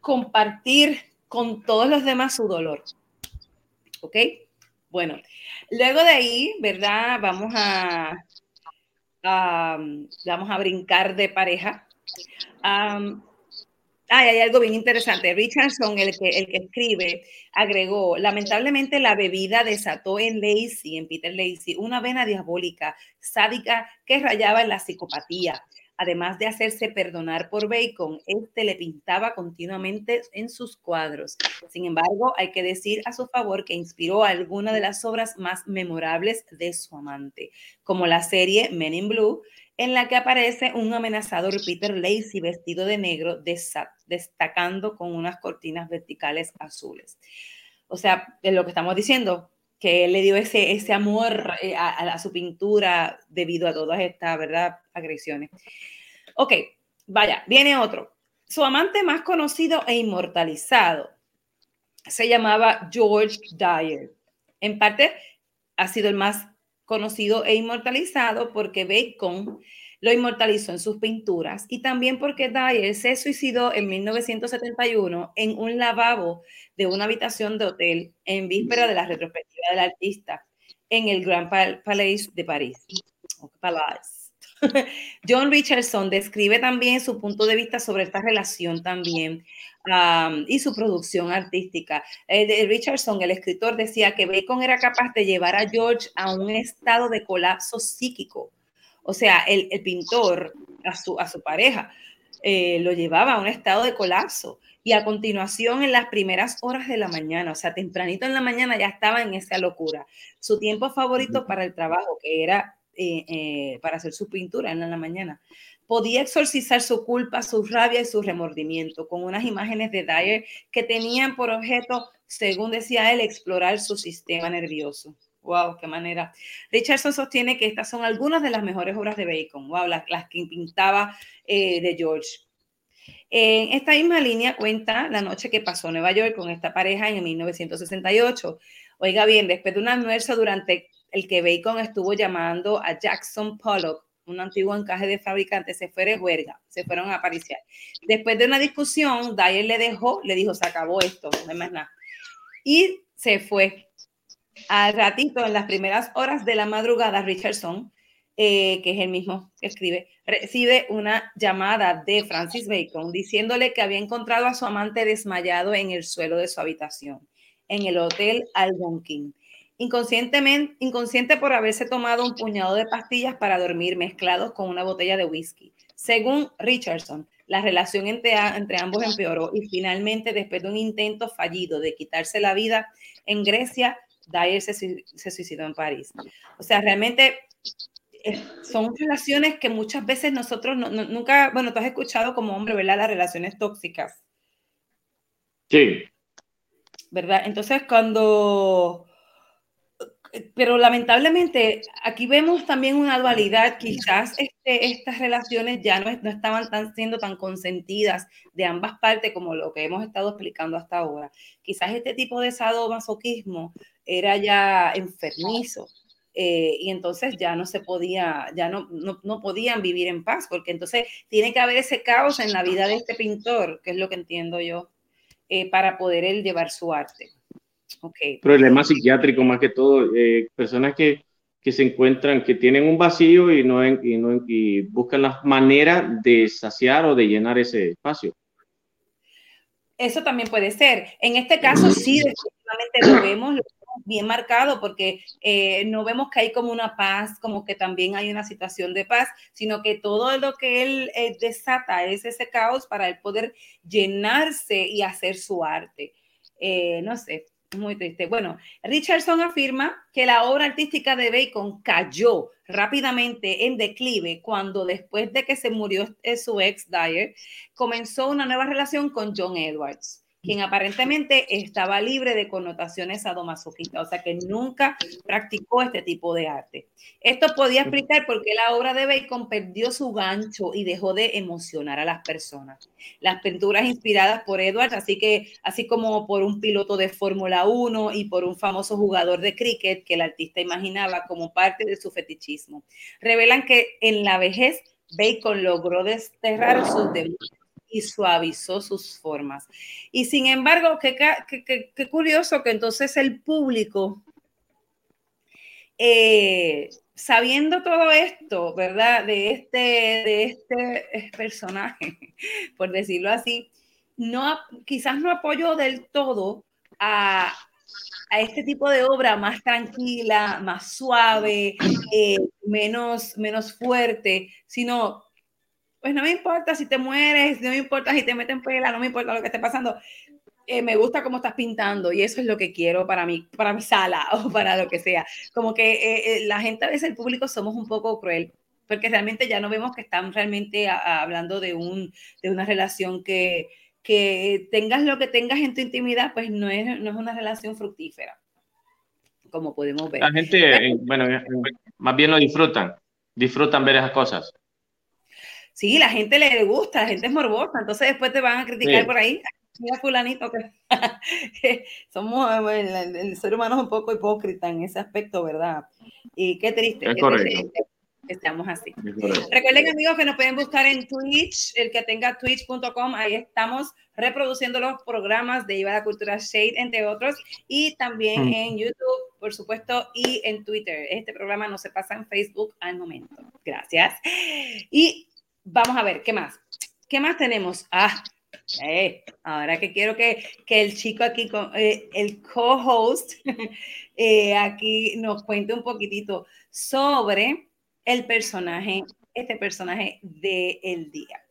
compartir con todos los demás su dolor. ¿Ok? Bueno, luego de ahí, ¿verdad? Vamos a, vamos a brincar de pareja. hay algo bien interesante. Richardson, el que, el que escribe, agregó, lamentablemente la bebida desató en Lacey, en Peter Lacey, una vena diabólica, sádica, que rayaba en la psicopatía además de hacerse perdonar por Bacon, este le pintaba continuamente en sus cuadros. Sin embargo, hay que decir a su favor que inspiró algunas de las obras más memorables de su amante, como la serie Men in Blue, en la que aparece un amenazador Peter Lacey vestido de negro, destacando con unas cortinas verticales azules. O sea, es lo que estamos diciendo, que le dio ese, ese amor eh, a, su pintura debido a todas estas, ¿verdad?, agresiones. Ok, vaya, viene otro. Su amante más conocido e inmortalizado se llamaba George Dyer. En parte ha sido el más conocido e inmortalizado porque Bacon lo inmortalizó en sus pinturas y también porque Dyer se suicidó en 1971 en un lavabo de una habitación de hotel en víspera de la retrospectiva del artista en el Grand Palais de París. John Richardson describe también su punto de vista sobre esta relación también y su producción artística. Eh, Richardson, el escritor, decía que Bacon era capaz de llevar a George a un estado de colapso psíquico o sea, el, pintor a su, a su pareja eh, lo llevaba a un estado de colapso y a continuación en las primeras horas de la mañana, o sea, tempranito en la mañana ya estaba en esa locura. Su tiempo favorito para el trabajo, que era eh, eh, para hacer su pintura en la mañana, podía exorcizar su culpa, su rabia y su remordimiento con unas imágenes de Dyer que tenían por objeto, según decía él, explorar su sistema nervioso. Wow, qué manera. Richardson sostiene que estas son algunas de las mejores obras de Bacon. Wow, las, que pintaba eh, de George. En esta misma línea cuenta la noche que pasó Nueva York con esta pareja en 1968. Oiga bien, después de un almuerzo durante el que Bacon estuvo llamando a Jackson Pollock, un antiguo encaje de fabricante, se fue de huelga, se fueron a apariciar. Después de una discusión, Dyer le dejó, le dijo, se acabó esto, no hay más nada. Y se fue al ratito, en las primeras horas de la madrugada, Richardson eh, que es el mismo que escribe, recibe una llamada de Francis Bacon diciéndole que había encontrado a su amante desmayado en el suelo de su habitación, en el hotel Algonquin. Inconscientemente, inconsciente por haberse tomado un puñado de pastillas para dormir mezclados con una botella de whisky. Según Richardson, la relación entre, entre ambos empeoró y finalmente, después de un intento fallido de quitarse la vida en Grecia, Dyer se, se suicidó en París. O sea, realmente eh, son relaciones que muchas veces nosotros nunca, bueno, tú has escuchado como hombre, ¿verdad? Las relaciones tóxicas. Sí. ¿Verdad? Entonces, cuando pero lamentablemente aquí vemos también una dualidad. Quizás este, estas relaciones ya no, no estaban tan, siendo tan consentidas de ambas partes como lo que hemos estado explicando hasta ahora. Quizás este tipo de sadomasoquismo era ya enfermizo. Eh, y entonces ya no se podía, ya no, no, no, podían vivir en paz, porque entonces tiene que haber ese caos en la vida de este pintor, que es lo que entiendo yo, eh, para poder él llevar su arte. Okay. Problema psiquiátrico más que todo, eh, personas que, que, se encuentran, que tienen un vacío y, no, y, no, y buscan la manera de saciar o de llenar ese espacio. Eso también puede ser. En este caso sí, definitivamente lo vemos, bien marcado porque eh, no vemos que hay como una paz, como que también hay una situación de paz, sino que todo lo que él eh, desata es ese caos para él poder llenarse y hacer su arte. no sé, muy triste. Bueno, Richardson afirma que la obra artística de Bacon cayó rápidamente en declive cuando después de que se murió su ex Dyer, comenzó una nueva relación con John Edwards quien aparentemente estaba libre de connotaciones sadomasoquistas, o sea que nunca practicó este tipo de arte. Esto podía explicar por qué la obra de Bacon perdió su gancho y dejó de emocionar a las personas. Las pinturas inspiradas por Edwards, así que así como por un piloto de Fórmula 1 y por un famoso jugador de cricket que el artista imaginaba como parte de su fetichismo, revelan que en la vejez Bacon logró desterrar sus demonios y suavizó sus formas. Y sin embargo, qué, curioso que entonces el público, eh, sabiendo todo esto, ¿verdad? De este, de este personaje, por decirlo así, no, quizás no apoyó del todo a, este tipo de obra más tranquila, más suave, eh, menos, menos fuerte, sino pues no me importa si te mueres, no me importa si te meten pela, no me importa lo que esté pasando. Eh, me gusta cómo estás pintando y eso es lo que quiero para mi, para mi sala o para lo que sea. Como que eh, eh, la gente, a veces el público somos un poco cruel, porque realmente ya no vemos que están realmente hablando de, un, de una relación que, que tengas lo que tengas en tu intimidad, pues no es, no es una relación fructífera, como podemos ver. La gente, bueno, más bien lo disfrutan, disfrutan ver esas cosas sí, la gente le gusta, la gente es morbosa, entonces después te van a criticar por ahí. Mira, fulanito, que somos, el, ser humano es un poco hipócrita en ese aspecto, ¿verdad? Y qué triste. que estamos así. Recuerden, amigos, que nos pueden buscar en Twitch, el que tenga twitch.com, ahí estamos reproduciendo los programas de Iba la Cultura Shade, entre otros, y también mm. en YouTube, por supuesto, y en Twitter. Este programa no se pasa en Facebook al momento. Gracias. Y Vamos a ver, ¿qué más? ¿Qué más tenemos? Ah, eh, ahora que quiero que, el chico aquí, eh, el co-host, eh, aquí nos cuente un poquitito sobre el personaje, este personaje del el día.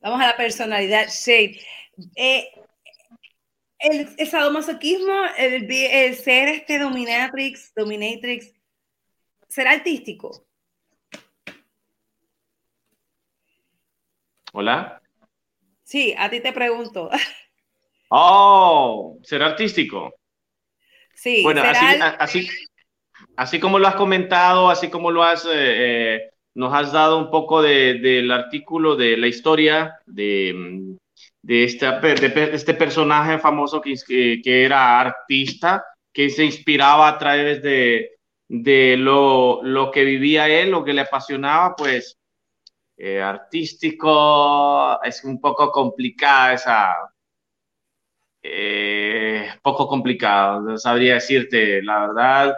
Vamos a la personalidad Shade el, sadomasoquismo, el, el, ser este dominatrix, dominatrix, ¿será artístico? Hola. Sí, a ti te pregunto. Oh, ¿será artístico? Sí. Bueno, así, así, como lo has comentado, así como lo has, eh, eh, nos has dado un poco del artículo de la historia de, de, este personaje famoso que, que, era artista, que se inspiraba a través de, de lo, lo, que vivía él, lo que le apasionaba, pues eh, artístico es un poco complicada esa... Eh, poco complicado. Sabría decirte, la verdad,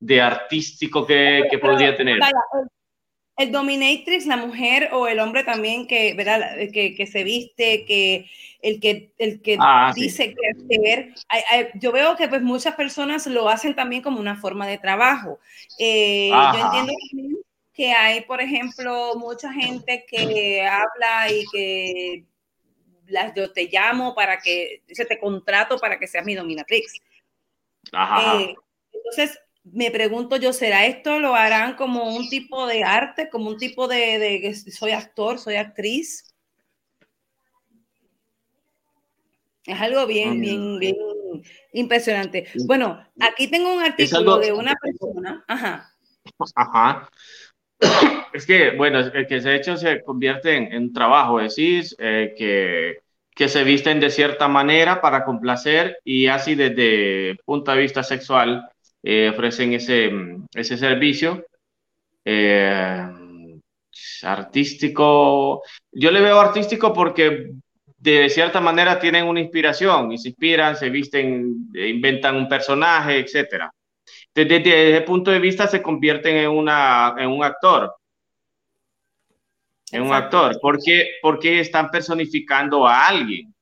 de artístico que, que podría tener. El dominatrix, la mujer o el hombre también que, ¿verdad? que, que se viste, que el que, el que ah, dice que hacer. yo veo que pues muchas personas lo hacen también como una forma de trabajo. Eh, yo entiendo que hay, por ejemplo, mucha gente que habla y que las, yo te llamo para que, se te contrato para que seas mi dominatrix. Eh, entonces, me pregunto yo, ¿será esto lo harán como un tipo de arte, como un tipo de, de soy actor, soy actriz? Es algo bien, mm. bien, bien impresionante. Bueno, aquí tengo un artículo de una persona. Ajá. Ajá. Es que, bueno, el que se ha hecho se convierte en, en trabajo, decís, eh, que, que se visten de cierta manera para complacer y así desde punto de vista sexual eh, ofrecen ese, ese servicio. Eh, artístico, yo le veo artístico porque de cierta manera tienen una inspiración y se inspiran, se visten, inventan un personaje, etc. Desde, ese punto de vista se convierten en, una, en un actor. En un actor. Porque, porque están personificando a alguien.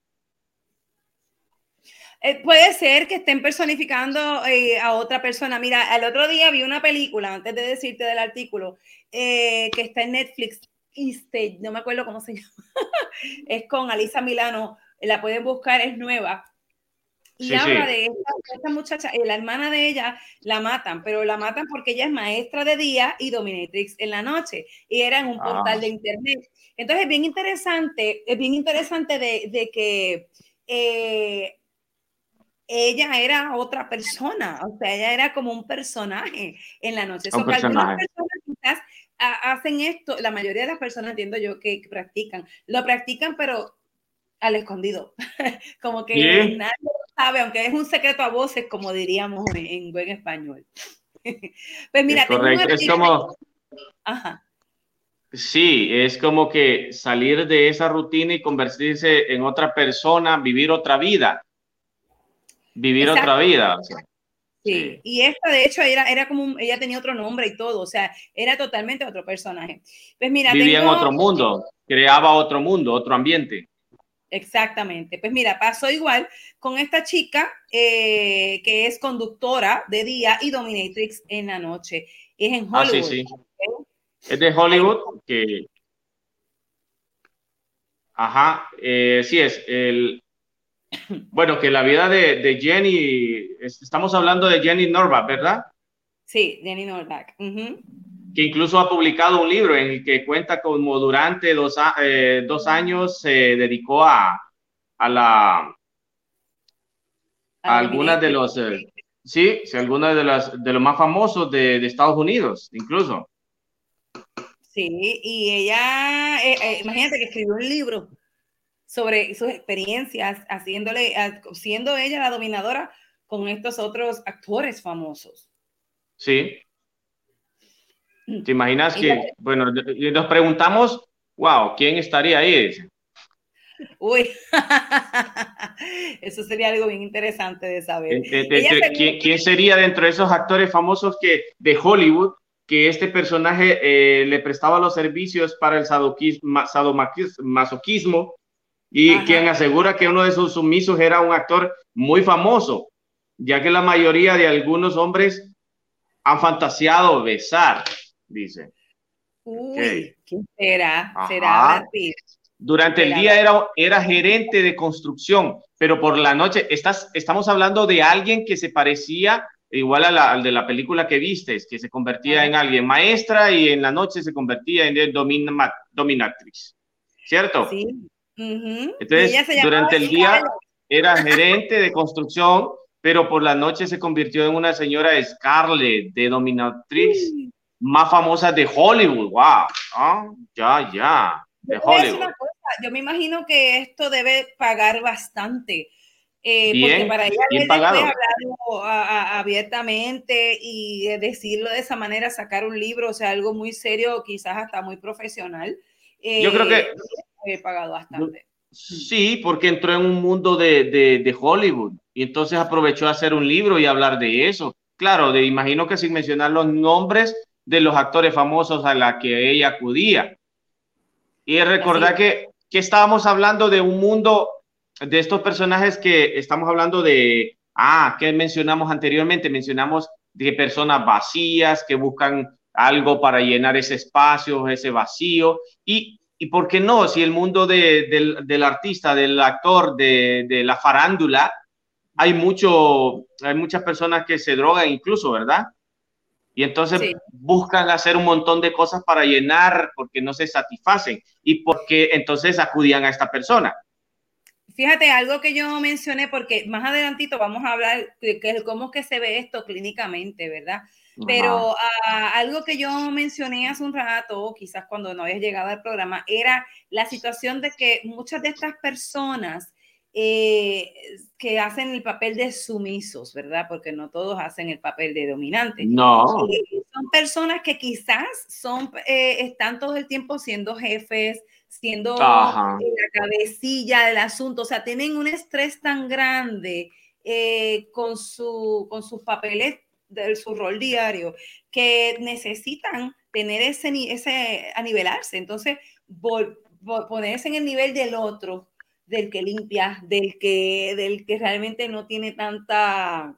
Eh, puede ser que estén personificando eh, a otra persona. Mira, el otro día vi una película, antes de decirte del artículo, eh, que está en Netflix, no me acuerdo cómo se llama, es con Alisa Milano, la pueden buscar, es nueva. Y habla de esta, muchacha, eh, la hermana de ella la matan, pero la matan porque ella es maestra de día y dominatrix en la noche, y era en un portal ah. de internet. Entonces es bien interesante, es bien interesante de, que eh, ella era otra persona, o sea, ella era como un personaje en la noche. Un personaje hacen esto, la mayoría de las personas entiendo yo que, practican, lo practican pero al escondido, como que nadie lo sabe, aunque es un secreto a voces, como diríamos en, buen español. pues mira, es como... Ajá. Sí, es como que salir de esa rutina y convertirse en otra persona, vivir otra vida. Vivir otra vida. Sí, y esta de hecho era, era como, ella tenía otro nombre y todo, o sea, era totalmente otro personaje. Pues mira, vivía en otro mundo, creaba otro mundo, otro ambiente. Exactamente. Pues mira, pasó igual con esta chica eh, que es conductora de día y dominatrix en la noche. Es en Hollywood. Ah, sí, sí. Es de Hollywood que... Ajá, eh, sí es. El, bueno, que la vida de, Jenny, estamos hablando de Jenny Norback, ¿verdad? Sí, Jenny Norback. Que incluso ha publicado un libro en el que cuenta como durante dos, eh, años se dedicó a, a la... A algunas de los... Eh, sí, sí, algunas de, las, de los más famosos de, Estados Unidos, incluso. Sí, y ella, eh, imagínate que escribió un libro sobre sus experiencias haciéndole, siendo ella la dominadora con estos otros actores famosos. Sí. Mm. ¿Te imaginas que, bueno, nos preguntamos, wow, ¿quién estaría ahí? Uy, eso sería algo bien interesante de saber. ¿quién, sería dentro de esos actores famosos que, de Hollywood que este personaje eh, le prestaba los servicios para el sadomasoquismo y quien asegura que uno de sus sumisos era un actor muy famoso, ya que la mayoría de algunos hombres han fantaseado besar, dice. Uy, ¿quién será? ¿Será Durante el día era, era gerente de construcción, pero por la noche estás, estamos hablando de alguien que se parecía igual a al de la película que viste, que se convertía en alguien maestra y en la noche se convertía en dominatrix, ¿cierto? Sí, entonces, durante el día era gerente de construcción, pero por la noche se convirtió en una señora Scarlett, de dominatriz más famosa de Hollywood. ¡Wow! Ya, ya, de Hollywood. Yo me imagino que esto debe pagar bastante. Eh, porque para ella bien hablarlo abiertamente y decirlo de esa manera, sacar un libro, o sea, algo muy serio, quizás hasta muy profesional. yo creo que he pagado bastante. Sí, porque entró en un mundo de, de, de Hollywood y entonces aprovechó a hacer un libro y hablar de eso. Claro, de, imagino que sin mencionar los nombres de los actores famosos a la que ella acudía. Y recordar que, que estábamos hablando de un mundo de estos personajes que estamos hablando de, ah, que mencionamos anteriormente, mencionamos de personas vacías que buscan algo para llenar ese espacio, ese vacío. Y, y por qué no, si el mundo de, del, del, artista, del actor, de, de, la farándula, hay, mucho, hay muchas personas que se drogan incluso, ¿verdad? Y entonces sí. buscan hacer un montón de cosas para llenar porque no se satisfacen y porque entonces acudían a esta persona. Fíjate, algo que yo mencioné, porque más adelantito vamos a hablar de cómo que se ve esto clínicamente, ¿verdad? Pero uh, algo que yo mencioné hace un rato, quizás cuando no habías llegado al programa, era la situación de que muchas de estas personas eh, que hacen el papel de sumisos, ¿verdad? Porque no todos hacen el papel de dominante. No. Eh, son personas que quizás son, eh, están todo el tiempo siendo jefes, siendo Ajá. la cabecilla del asunto, o sea, tienen un estrés tan grande con, su, con sus papeles de su rol diario que necesitan tener ese, ese a nivelarse, entonces vol, vol, ponerse en el nivel del otro, del que limpia, del que, del que realmente no tiene tanta...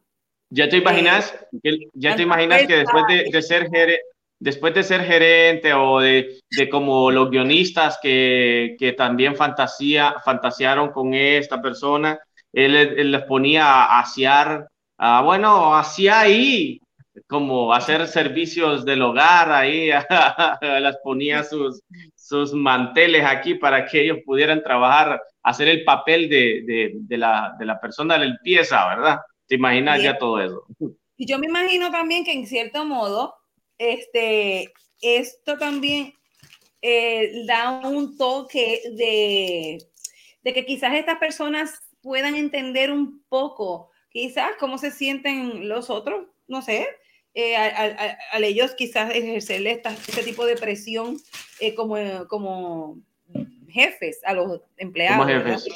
Ya te imaginas, eh, ya te imaginas que después de, de ser gerente, después de ser gerente o de, de como los guionistas que, que también fantasía, fantasearon con esta persona, él, él les ponía a asear, uh, bueno, hacía ahí, como hacer servicios del hogar ahí, las ponía sus, sus manteles aquí para que ellos pudieran trabajar, hacer el papel de, de, de la, de la persona de limpieza, ¿verdad? ¿Te imaginas ya todo eso? Y yo me imagino también que en cierto modo, este, esto también eh, da un toque de, de, que quizás estas personas puedan entender un poco, quizás cómo se sienten los otros, no sé, eh, al ellos quizás ejercer esta, este tipo de presión eh, como, como jefes a los empleados. Como jefes.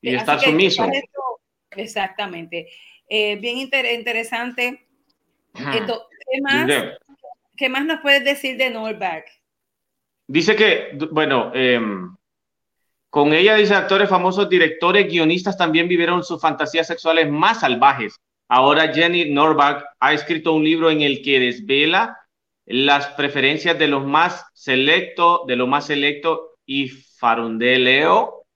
Y Así estar sumiso. Esto, exactamente. Eh, bien inter interesante. Esto, ¿qué, más, ¿Qué más nos puedes decir de Norback? Dice que, bueno, eh, con ella, dice, actores famosos, directores, guionistas también vivieron sus fantasías sexuales más salvajes. Ahora Jenny Norback ha escrito un libro en el que desvela las preferencias de los más selecto, de lo más selecto y farundeleo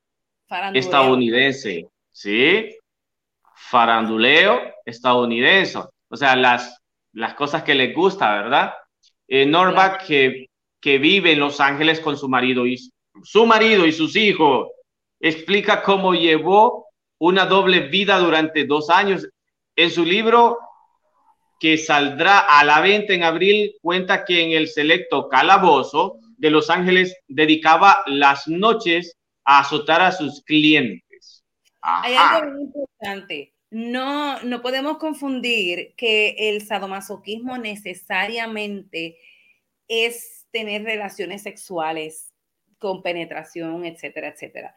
estadounidense, ¿sí? Faranduleo estadounidense, o sea, las, las cosas que les gusta, ¿verdad? Eh, que, que vive en Los Ángeles con su marido y su marido y sus hijos, explica cómo llevó una doble vida durante dos años. En su libro, que saldrá a la venta en abril, cuenta que en el selecto calabozo de Los Ángeles dedicaba las noches a azotar a sus clientes. Ajá. Hay algo muy importante. No, no podemos confundir que el sadomasoquismo necesariamente es tener relaciones sexuales con penetración, etcétera, etcétera.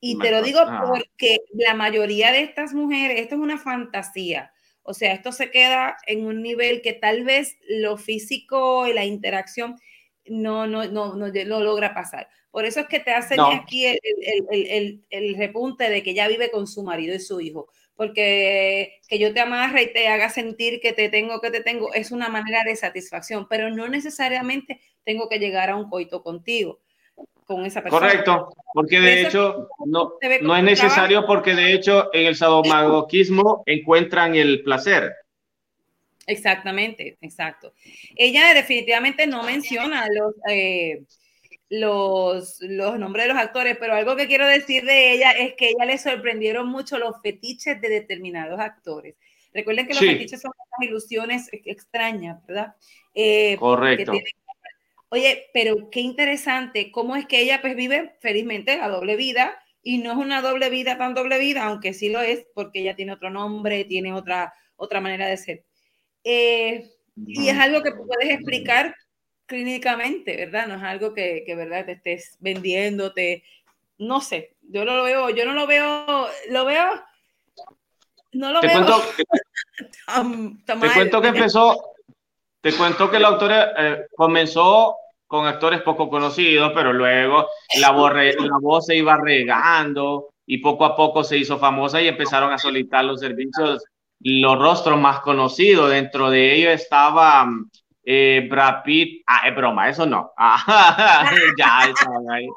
Y te lo digo porque la mayoría de estas mujeres, esto es una fantasía. O sea, esto se queda en un nivel que tal vez lo físico y la interacción no, no, no, no, no logra pasar. Por eso es que te hacen no. aquí el, el, el, el, repunte de que ya vive con su marido y su hijo. Porque que yo te amarre y te haga sentir que te tengo, que te tengo, es una manera de satisfacción, pero no necesariamente tengo que llegar a un coito contigo con esa persona. Correcto, porque de hecho no, no es necesario trabajo. porque de hecho en el sadomasoquismo encuentran el placer. Exactamente, exacto. Ella definitivamente no menciona los, eh, los, los nombres de los actores, pero algo que quiero decir de ella es que ella le sorprendieron mucho los fetiches de determinados actores. Recuerden que los sí. fetiches son unas ilusiones extrañas, ¿verdad? Eh, Correcto. Tienen, oye, pero qué interesante cómo es que ella pues vive felizmente la doble vida y no es una doble vida tan doble vida, aunque sí lo es porque ella tiene otro nombre, tiene otra, otra manera de ser. Eh, y es algo que puedes explicar clínicamente, ¿verdad? No es algo que, que ¿verdad? Te estés vendiéndote. no sé, yo no lo veo, yo no lo veo, lo veo, no lo veo. te cuento que empezó, te cuento que la autora eh, comenzó con actores poco conocidos, pero luego la, la voz se iba regando y poco a poco se hizo famosa y empezaron a solicitar los servicios, los rostros más conocidos. Dentro de ellos estaba eh, Brad Pitt. Ah, es broma, eso no. ya, eso ahí.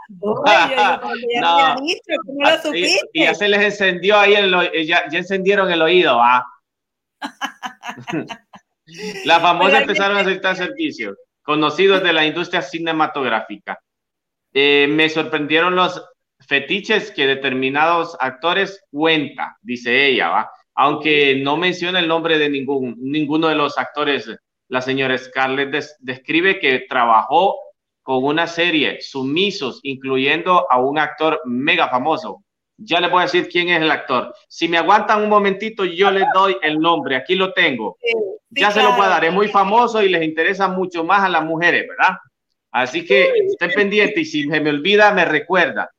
y, ya se les encendió ahí, el, ya, ya encendieron el oído. ¿ah? La famosa empezaron a solicitar servicios conocidos de la industria cinematográfica. Eh, me sorprendieron los fetiches que determinados actores cuenta, dice ella, ¿va? aunque no menciona el nombre de ningún, ninguno de los actores. La señora Scarlett describe que trabajó con una serie sumisos, incluyendo a un actor mega famoso. Ya les voy a decir quién es el actor. Si me aguantan un momentito, yo les doy el nombre. Aquí lo tengo. ya se lo puedo dar. Es muy famoso y les interesa mucho más a las mujeres, ¿verdad? Así que estén pendientes y si se me olvida, me recuerda.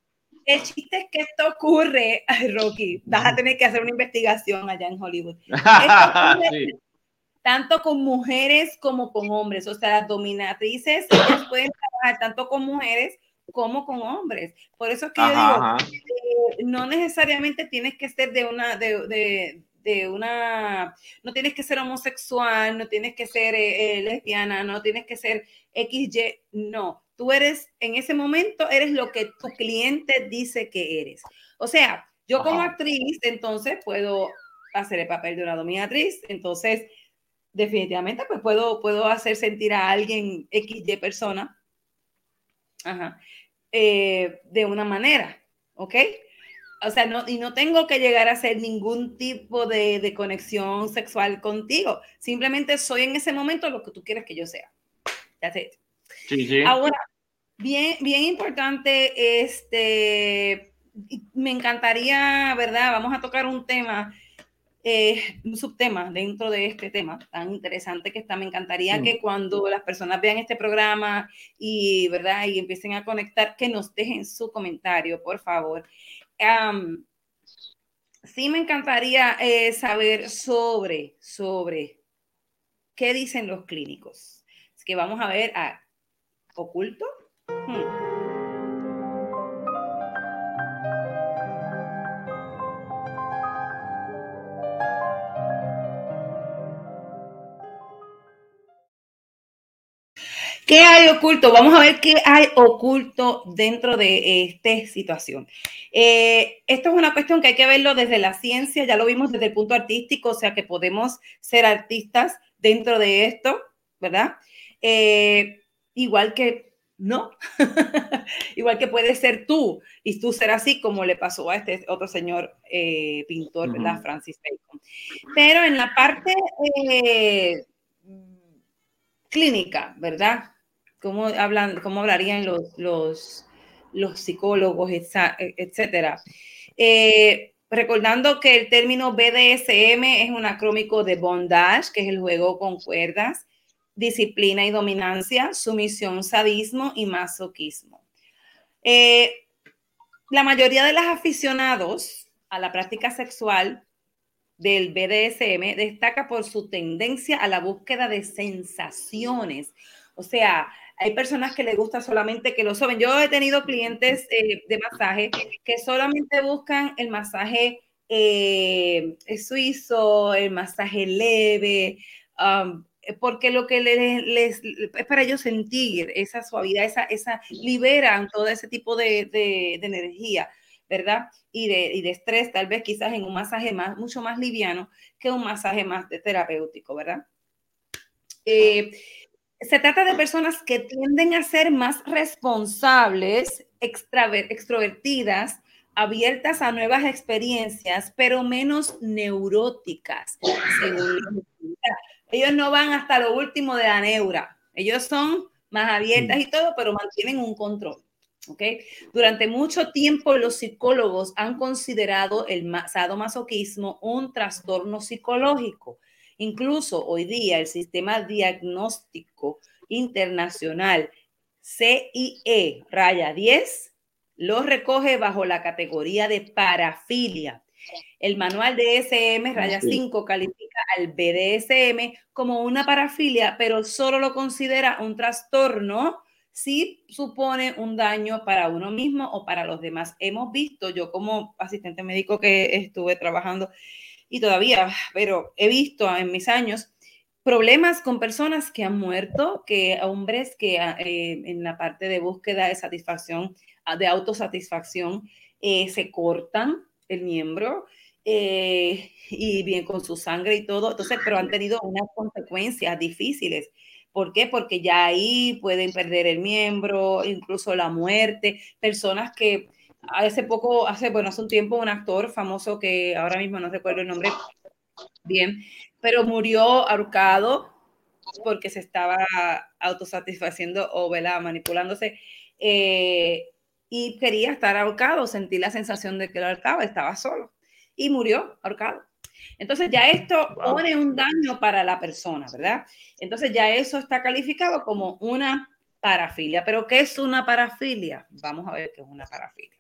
El chiste es que esto ocurre, Rocky, vas a tener que hacer una investigación allá en Hollywood. Tanto con mujeres como con hombres, o sea, las dominatrices, ellas pueden trabajar tanto con mujeres como con hombres. Por eso es que yo digo, eh, no necesariamente tienes que ser de una, de, de, una, no tienes que ser homosexual, no tienes que ser eh, eh, lesbiana, no tienes que ser XY, no. Tú eres, en ese momento, eres lo que tu cliente dice que eres. O sea, yo como actriz, entonces puedo hacer el papel de una dominatriz, entonces definitivamente pues puedo, puedo hacer sentir a alguien XY persona eh, de una manera, ¿ok? O sea, no, y no tengo que llegar a hacer ningún tipo de, de conexión sexual contigo. Simplemente soy en ese momento lo que tú quieres que yo sea. That's it. Sí, sí. Ahora, bien, bien importante, este, me encantaría, ¿verdad? Vamos a tocar un tema, eh, un subtema dentro de este tema tan interesante que está. Me encantaría que cuando las personas vean este programa y, ¿verdad? Y empiecen a conectar, que nos dejen su comentario, por favor. sí me encantaría eh, saber sobre, sobre qué dicen los clínicos. Es que vamos a ver a oculto. Hmm. ¿Qué hay oculto? Vamos a ver qué hay oculto dentro de esta situación. Eh, esto es una cuestión que hay que verlo desde la ciencia, ya lo vimos desde el punto artístico, o sea que podemos ser artistas dentro de esto, ¿verdad? Eh, igual que no, igual que puede ser tú y tú ser así como le pasó a este otro señor eh, pintor, ¿verdad? Francis Bacon. Pero en la parte clínica, ¿verdad? Cómo, hablan, cómo hablarían los, los, psicólogos, etcétera. Eh, recordando que el término BDSM es un acrómico de bondage, que es el juego con cuerdas, disciplina y dominancia, sumisión, sadismo y masoquismo. Eh, la mayoría de los aficionados a la práctica sexual del BDSM destaca por su tendencia a la búsqueda de sensaciones. O sea, hay personas que les gusta solamente que lo soben. Yo he tenido clientes eh, de masaje que solamente buscan el masaje eh, suizo, el masaje leve, um, porque lo que les, es para ellos sentir esa suavidad, esa, esa liberan todo ese tipo de, de, energía, ¿verdad? Y de, y de, estrés, tal vez quizás en un masaje más, mucho más liviano que un masaje más terapéutico, ¿verdad? Eh, se trata de personas que tienden a ser más responsables, extrovertidas, abiertas a nuevas experiencias, pero menos neuróticas. Ellos no van hasta lo último de la neura. Ellos son más abiertas y todo, pero mantienen un control. ¿okay? Durante mucho tiempo los psicólogos han considerado el sadomasoquismo un trastorno psicológico Incluso hoy día el sistema diagnóstico internacional CIE raya 10 lo recoge bajo la categoría de parafilia. El manual de SM raya 5 califica al BDSM como una parafilia, pero solo lo considera un trastorno si supone un daño para uno mismo o para los demás. Hemos visto, yo como asistente médico que estuve trabajando y todavía, pero he visto en mis años problemas con personas que han muerto, que hombres que ah, eh, en la parte de búsqueda de satisfacción, ah, de autosatisfacción, eh, se cortan el miembro eh, y bien con su sangre y todo, entonces, pero han tenido unas consecuencias difíciles. ¿Por qué? Porque ya ahí pueden perder el miembro, incluso la muerte, personas que hace poco, hace, bueno, hace un tiempo, un actor famoso que ahora mismo no recuerdo el nombre bien, pero murió ahorcado porque se estaba autosatisfaciendo o manipulándose eh, y quería estar ahorcado, sentí la sensación de que lo ahorcaba, estaba solo y murió ahorcado. Entonces ya esto pone un daño para la persona, ¿verdad? Entonces ya eso está calificado como una parafilia. ¿Pero qué es una parafilia? Vamos a ver qué es una parafilia.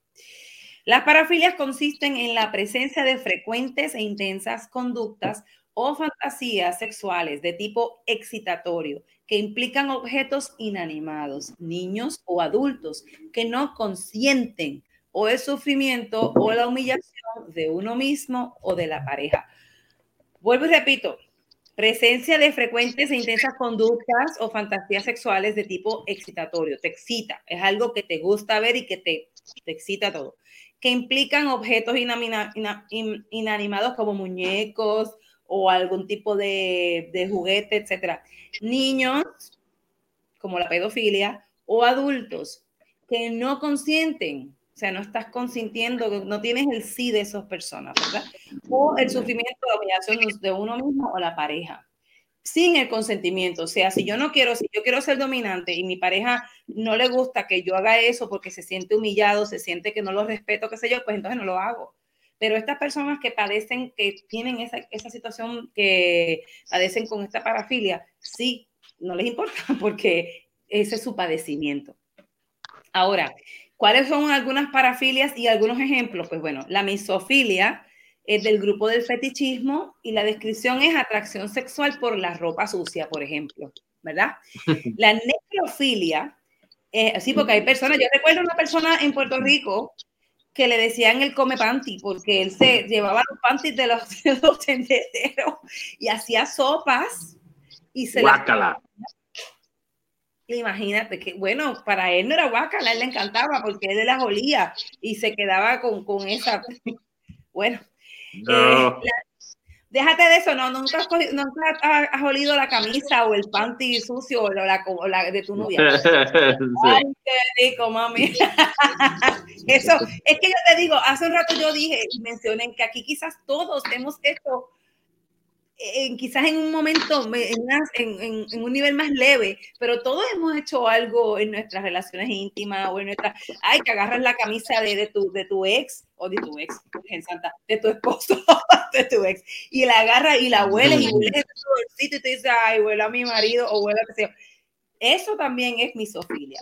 Las parafilias consisten en la presencia de frecuentes e intensas conductas o fantasías sexuales de tipo excitatorio que implican objetos inanimados, niños o adultos que no consienten o el sufrimiento o la humillación de uno mismo o de la pareja. Vuelvo y repito, presencia de frecuentes e intensas conductas o fantasías sexuales de tipo excitatorio, te excita, es algo que te gusta ver y que te, te excita todo, que implican objetos inanimados como muñecos o algún tipo de, juguete, etcétera. Niños, como la pedofilia, o adultos que no consienten o sea, no estás consintiendo, no tienes el sí de esas personas, ¿verdad? O el sufrimiento de de uno mismo o la pareja, sin el consentimiento. O sea, si yo no quiero, si yo quiero ser dominante y mi pareja no le gusta que yo haga eso porque se siente humillado, se siente que no lo respeto, qué sé yo, pues entonces no lo hago. Pero estas personas que padecen, que tienen esa, esa situación, que padecen con esta parafilia, sí, no les importa porque ese es su padecimiento. Ahora, ¿Cuáles son algunas parafilias y algunos ejemplos? Pues bueno, la misofilia es del grupo del fetichismo y la descripción es atracción sexual por la ropa sucia, por ejemplo, ¿verdad? La necrofilia, eh, sí, porque hay personas, yo recuerdo una persona en Puerto Rico que le decían el come panty, porque él se llevaba los panties de los, de y hacía sopas y se Guácala. Imagínate que, bueno, para él no era guacala, a él le encantaba porque él las olía y se quedaba con, con esa. Bueno, eh, déjate de eso, no, nunca, nunca has, olido la camisa o el panty sucio o la, la de tu novia. Ay, qué rico, mami. eso, es que yo te digo, hace un rato yo dije y mencioné que aquí quizás todos hemos hecho quizás en un momento, en, en, un nivel más leve, pero todos hemos hecho algo en nuestras relaciones íntimas o en nuestra, ay, que agarras la camisa de, de, tu, de tu ex o de tu ex, en Santa, de tu esposo, de tu ex, y la agarras y la hueles y hueles tu sitio y te dices, ay, huele a mi marido o huele a que sea. Eso también es misofilia.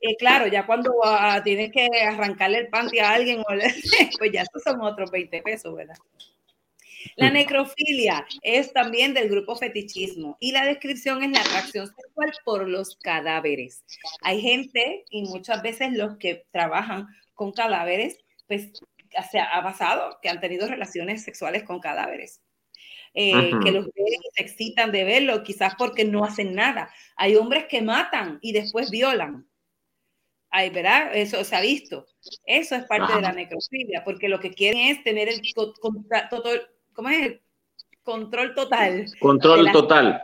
Eh, claro, ya cuando uh, tienes que arrancarle el panty a alguien, pues ya esos son otros 20 pesos, ¿verdad? La necrofilia es también del grupo fetichismo y la descripción es la atracción sexual por los cadáveres. Hay gente y muchas veces los que trabajan con cadáveres, pues se ha pasado que han tenido relaciones sexuales con cadáveres. Eh, que los ven y se excitan de verlo, quizás porque no hacen nada. Hay hombres que matan y después violan. Ay, ¿verdad? Eso se ha visto. Eso es parte de la necrofilia, porque lo que quieren es tener el contacto, ¿cómo es? Control total. Control total,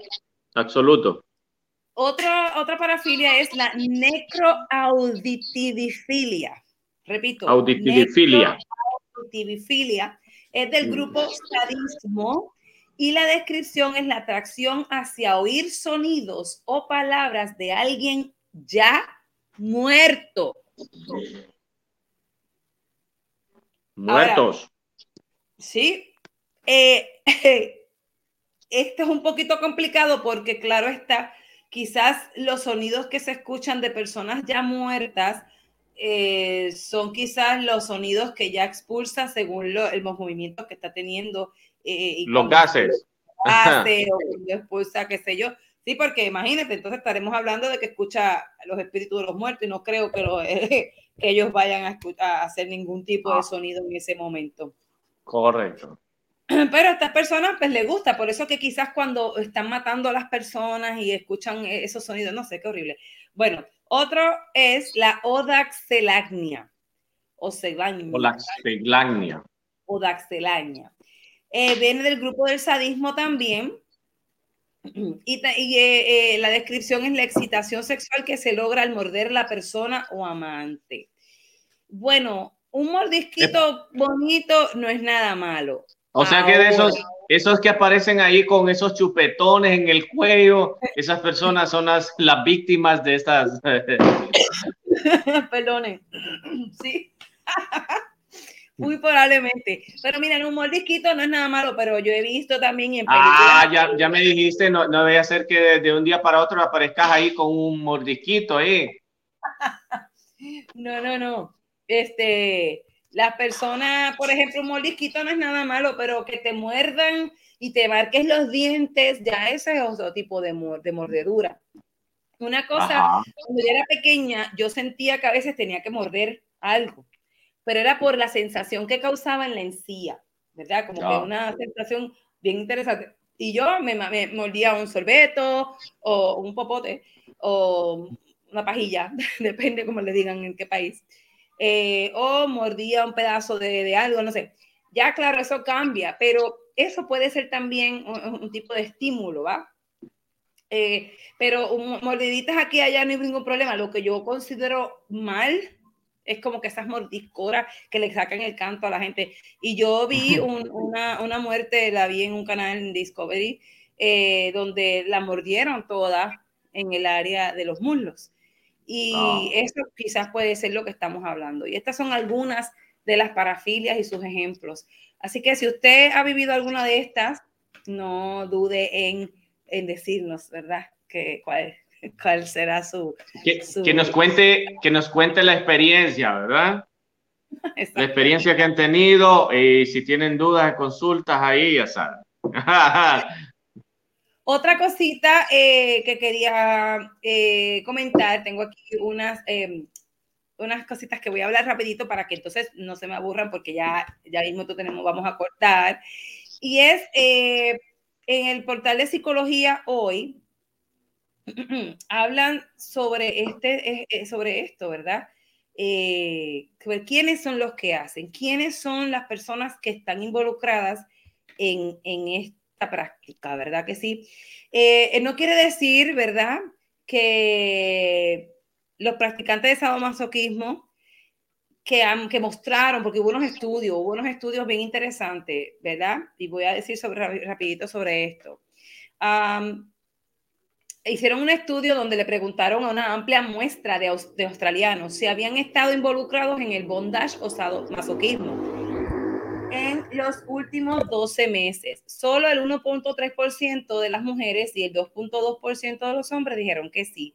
absoluto. Otra, otra parafilia es la necroauditivifilia. Repito. Auditivifilia. Auditivifilia es del grupo sadismo y la descripción es la atracción hacia oír sonidos o palabras de alguien ya muerto. Muertos. sí, eh, esto es un poquito complicado porque, claro está, quizás los sonidos que se escuchan de personas ya muertas eh, son quizás los sonidos que ya expulsa según el movimiento que está teniendo. Eh, los gases. Hace, o expulsa, qué sé yo. Sí, porque imagínate, entonces estaremos hablando de que escucha los espíritus de los muertos y no creo que, que ellos vayan a, a, hacer ningún tipo de ah. sonido en ese momento. Correcto. Pero a estas personas pues les gusta, por eso que quizás cuando están matando a las personas y escuchan esos sonidos, no sé, qué horrible. Bueno, otro es la odaxelagnia. O Odaxelagnia. Odaxelagnia. Eh, viene del grupo del sadismo también. Y, eh, eh, la descripción es la excitación sexual que se logra al morder la persona o amante. Bueno, un mordisquito bonito no es nada malo. O sea que de esos, esos que aparecen ahí con esos chupetones en el cuello, esas personas son las, las víctimas de estas. Perdone. Sí. Muy probablemente. Pero mira, un mordisquito no es nada malo, pero yo he visto también en películas. Ah, ya, ya me dijiste, no, no debe ser que de, un día para otro aparezcas ahí con un mordisquito ahí. no, no, no. Este, las personas, por ejemplo, un mordisquito no es nada malo, pero que te muerdan y te marques los dientes, ya ese es otro tipo de, de mordedura. Una cosa, cuando yo era pequeña, yo sentía que a veces tenía que morder algo, pero era por la sensación que causaba en la encía, ¿verdad? Como que una sensación bien interesante. Y yo me, me mordía un sorbeto o un popote o una pajilla, depende como le digan en qué país. Eh, o mordía un pedazo de, algo, no sé. Ya claro, eso cambia, pero eso puede ser también un, tipo de estímulo, ¿va? Eh, pero mordiditas aquí allá no hay ningún problema. Lo que yo considero mal es como que esas mordiscoras que le sacan el canto a la gente. Y yo vi una, una, muerte, la vi en un canal en Discovery, eh, donde la mordieron toda en el área de los muslos. Y ah. eso quizás puede ser lo que estamos hablando. Y estas son algunas de las parafilias y sus ejemplos. Así que si usted ha vivido alguna de estas, no dude en, en decirnos, ¿verdad? Que, cuál, cuál será su que, que, nos cuente que nos cuente la experiencia, ¿verdad? La experiencia que han tenido y si tienen dudas, consultas ahí, ya saben. Otra cosita eh, que quería eh, comentar, tengo aquí unas, em, unas cositas que voy a hablar rapidito para que entonces no se me aburran porque ya, ya mismo tenemos, vamos a cortar. Y es eh, en el portal de psicología hoy, hablan sobre, este, sobre esto, ¿verdad? ¿Quiénes son los que hacen? ¿Quiénes son las personas que están involucradas en, en? Práctica, ¿verdad que sí? Eh, eh, no quiere decir, ¿verdad?, que los practicantes de sadomasoquismo que, han, que mostraron, porque hubo unos estudios, hubo unos estudios bien interesantes, ¿verdad? Y voy a decir sobre, rapidito sobre esto. hicieron un estudio donde le preguntaron a una amplia muestra de, de australianos si habían estado involucrados en el bondage o sadomasoquismo en los últimos 12 meses. Solo el 1.3% de las mujeres y el 2.2% de los hombres dijeron que sí.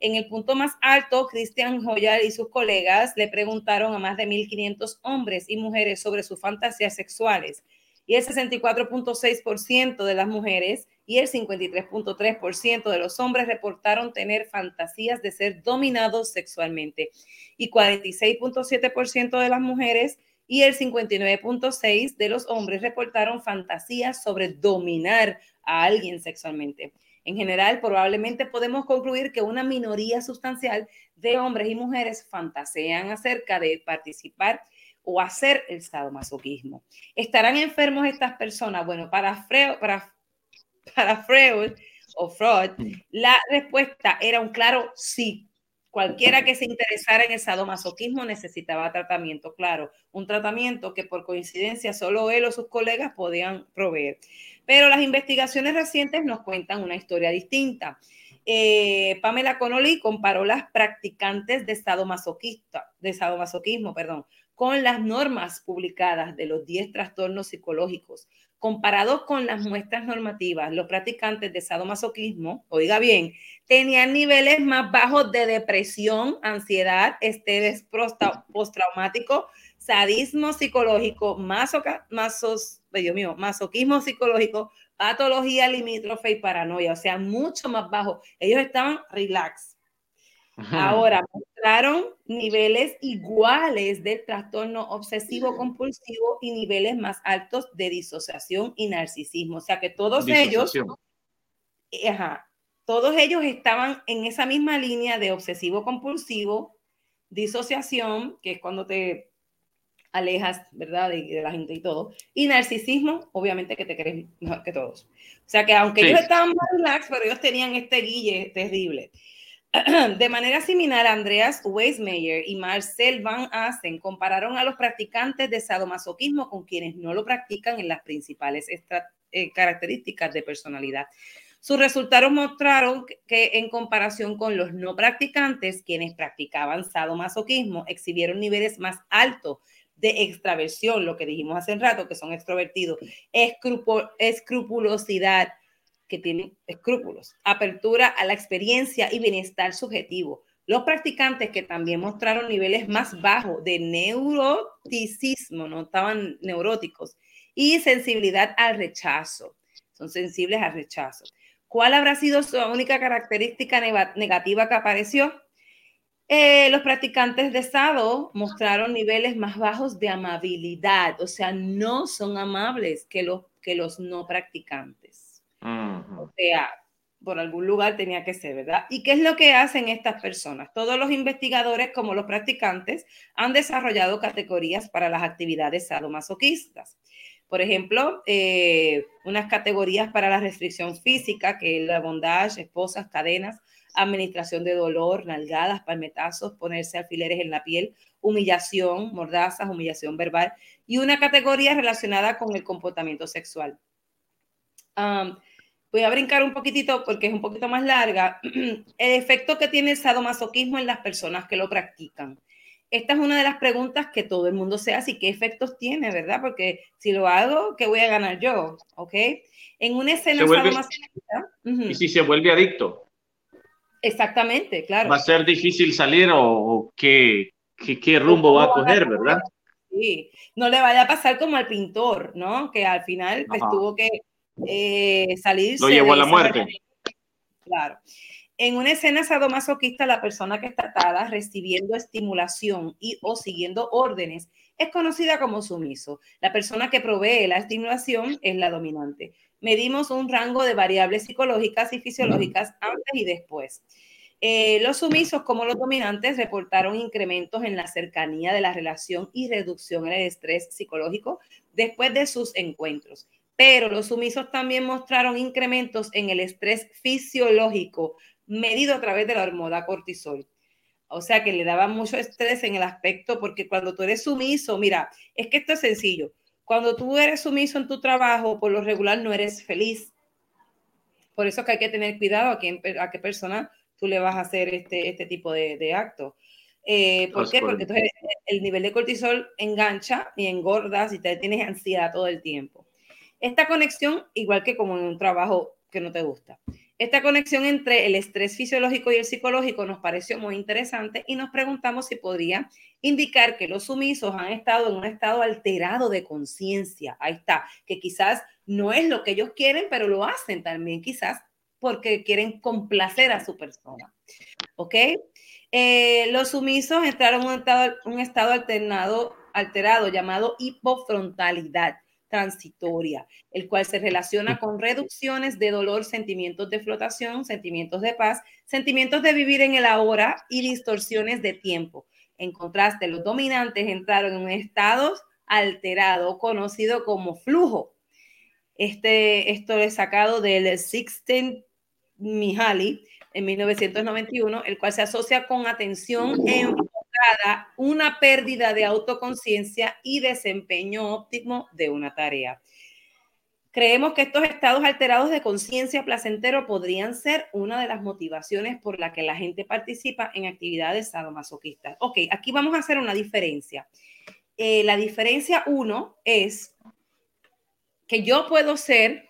En el punto más alto, Christian Joyal y sus colegas le preguntaron a más de 1.500 hombres y mujeres sobre sus fantasías sexuales y el 64.6% de las mujeres y el 53.3% de los hombres reportaron tener fantasías de ser dominados sexualmente y 46.7% de las mujeres y el 59.6 de los hombres reportaron fantasías sobre dominar a alguien sexualmente. En general, probablemente podemos concluir que una minoría sustancial de hombres y mujeres fantasean acerca de participar o hacer el sadomasoquismo. ¿Estarán enfermos estas personas? Bueno, para Freud, para, para Freud o Freud, la respuesta era un claro sí. Cualquiera que se interesara en el sadomasoquismo necesitaba tratamiento, claro, un tratamiento que por coincidencia solo él o sus colegas podían proveer. Pero las investigaciones recientes nos cuentan una historia distinta. Eh, Pamela Connolly comparó las practicantes de sadomasoquista, de sadomasoquismo, perdón, con las normas publicadas de los 10 trastornos psicológicos comparados con las muestras normativas, los practicantes de sadomasoquismo, oiga bien, tenían niveles más bajos de depresión, ansiedad, estrés postraumático, sadismo psicológico, masoquismo psicológico, patología limítrofe y paranoia, o sea, mucho más bajo. Ellos estaban relax. Ahora, mostraron niveles iguales de trastorno obsesivo compulsivo y niveles más altos de disociación y narcisismo. O sea que todos ellos, ajá, todos ellos estaban en esa misma línea de obsesivo compulsivo, disociación, que es cuando te alejas, ¿verdad? De, la gente y todo. Y narcisismo, obviamente que te crees mejor que todos. O sea que aunque ellos estaban más relax, pero ellos tenían este guille terrible. De manera similar, Andreas Weismeyer y Marcel Van Assen compararon a los practicantes de sadomasoquismo con quienes no lo practican en las principales eh, características de personalidad. Sus resultados mostraron que en comparación con los no practicantes, quienes practicaban sadomasoquismo exhibieron niveles más altos de extraversión, lo que dijimos hace un rato, que son extrovertidos, escrupulosidad, que tienen escrúpulos, apertura a la experiencia y bienestar subjetivo. Los practicantes que también mostraron niveles más bajos de neuroticismo, no estaban neuróticos, y sensibilidad al rechazo. Son sensibles al rechazo. ¿Cuál habrá sido su única característica negativa que apareció? Eh, los practicantes de Sado mostraron niveles más bajos de amabilidad, o sea, no son amables que los, que los no practicantes. O sea, por algún lugar tenía que ser, ¿verdad? ¿Y qué es lo que hacen estas personas? Todos los investigadores, como los practicantes, han desarrollado categorías para las actividades sadomasoquistas. Por ejemplo, eh, unas categorías para la restricción física, que es la bondage, esposas, cadenas, administración de dolor, nalgadas, palmetazos, ponerse alfileres en la piel, humillación, mordazas, humillación verbal y una categoría relacionada con el comportamiento sexual. Voy a brincar un poquitito porque es un poquito más larga. El efecto que tiene el sadomasoquismo en las personas que lo practican. Esta es una de las preguntas que todo el mundo se hace y qué efectos tiene, ¿verdad? Porque si lo hago, ¿qué voy a ganar yo? ¿Ok? En una escena sadomasoquista. ¿Y si se vuelve adicto? Exactamente, claro. Va a ser difícil salir o, qué, qué, rumbo va a coger, ¿verdad? Sí, no le vaya a pasar como al pintor, ¿no? Que al final pues, tuvo que eh, salir. Lo llevó a la muerte. Claro. En una escena sadomasoquista, la persona que está atada recibiendo estimulación y o siguiendo órdenes es conocida como sumiso. La persona que provee la estimulación es la dominante medimos un rango de variables psicológicas y fisiológicas antes y después. Eh, los sumisos, como los dominantes, reportaron incrementos en la cercanía de la relación y reducción en el estrés psicológico después de sus encuentros. Pero los sumisos también mostraron incrementos en el estrés fisiológico medido a través de la hormona cortisol. O sea que le daba mucho estrés en el aspecto, porque cuando tú eres sumiso, mira, es que esto es sencillo cuando tú eres sumiso en tu trabajo, por lo regular no eres feliz. Por eso que hay que tener cuidado a, quién, a qué persona tú le vas a hacer este, este tipo de, de acto. Eh, ¿Por qué? Porque entonces el nivel de cortisol engancha y engordas y te tienes ansiedad todo el tiempo. Esta conexión, igual que como en un trabajo que no te gusta, esta conexión entre el estrés fisiológico y el psicológico nos pareció muy interesante y nos preguntamos si podría indicar que los sumisos han estado en un estado alterado de conciencia. Ahí está, que quizás no es lo que ellos quieren, pero lo hacen también quizás porque quieren complacer a su persona. ¿Ok? Eh, los sumisos entraron en un estado, un alterado llamado hipofrontalidad transitoria, el cual se relaciona con reducciones de dolor, sentimientos de flotación, sentimientos de paz, sentimientos de vivir en el ahora y distorsiones de tiempo. En contraste, los dominantes entraron en un estado alterado conocido como flujo. Este, esto es sacado del Sixten Mihaly en 1991, el cual se asocia con atención en una pérdida de autoconciencia y desempeño óptimo de una tarea. Creemos que estos estados alterados de conciencia placentero podrían ser una de las motivaciones por la que la gente participa en actividades sadomasoquistas. Ok, aquí vamos a hacer una diferencia. Eh, la diferencia uno es que yo puedo ser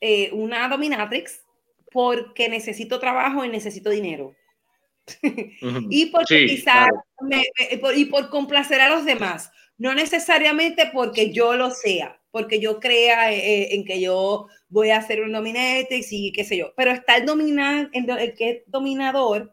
eh, una dominatrix porque necesito trabajo y necesito dinero. y porque quizás y por complacer a los demás, no necesariamente porque yo lo sea, porque yo crea eh, eh, en que yo voy a hacer un dominatrix y qué sé yo, pero está el, dominar, el que es dominador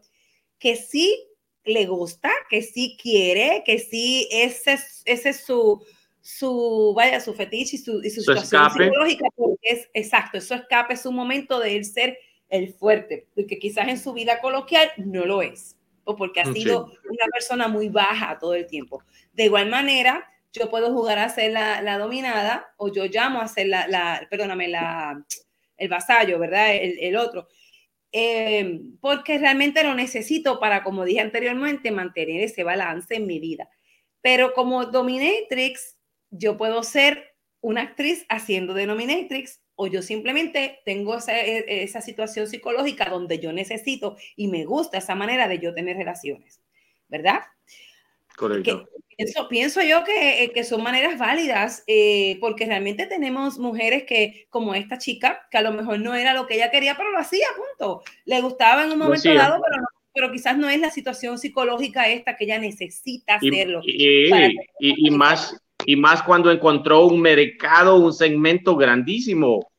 que sí le gusta, que sí quiere, que sí ese, ese es su, su, vaya, su fetiche y su, y su, situación psicológica, porque es exacto, eso escape, es un momento de él ser el fuerte, porque quizás en su vida coloquial no lo es, o porque ha sido una persona muy baja todo el tiempo. De igual manera, yo puedo jugar a ser la, la dominada, o yo llamo a ser la, la perdóname, la, el vasallo, ¿verdad? El, el otro. Eh, porque realmente lo necesito para, como dije anteriormente, mantener ese balance en mi vida. Pero como dominatrix, yo puedo ser una actriz haciendo de dominatrix o yo simplemente tengo esa, e, esa, situación psicológica donde yo necesito y me gusta esa manera de yo tener relaciones, ¿verdad? Correcto. pienso, pienso, yo que, eh, que, son maneras válidas, eh, porque realmente tenemos mujeres que, como esta chica, que a lo mejor no era lo que ella quería, pero lo hacía, punto. Le gustaba en un momento dado, pero, pero quizás no es la situación psicológica esta que ella necesita hacerlo. Y, y, y más, y más cuando encontró un mercado, un segmento grandísimo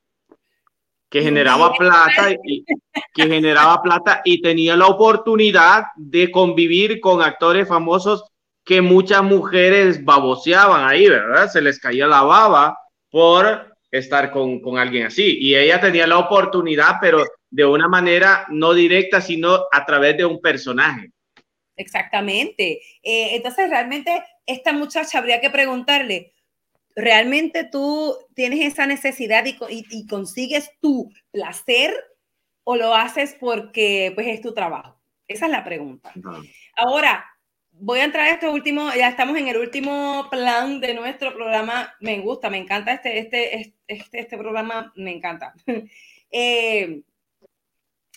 que generaba plata y que generaba plata y tenía la oportunidad de convivir con actores famosos que muchas mujeres baboseaban ahí, ¿verdad? Se les caía la baba por estar con, con, alguien así. Y ella tenía la oportunidad, pero de una manera no directa, sino a través de un personaje. Exactamente. Eh, entonces, realmente, esta muchacha habría que preguntarle, ¿realmente tú tienes esa necesidad y, y, consigues tu placer o lo haces porque pues es tu trabajo? Esa es la pregunta. Ahora, voy a entrar a este último, ya estamos en el último plan de nuestro programa. Me gusta, me encanta este, este, este, este programa, me encanta. Eh,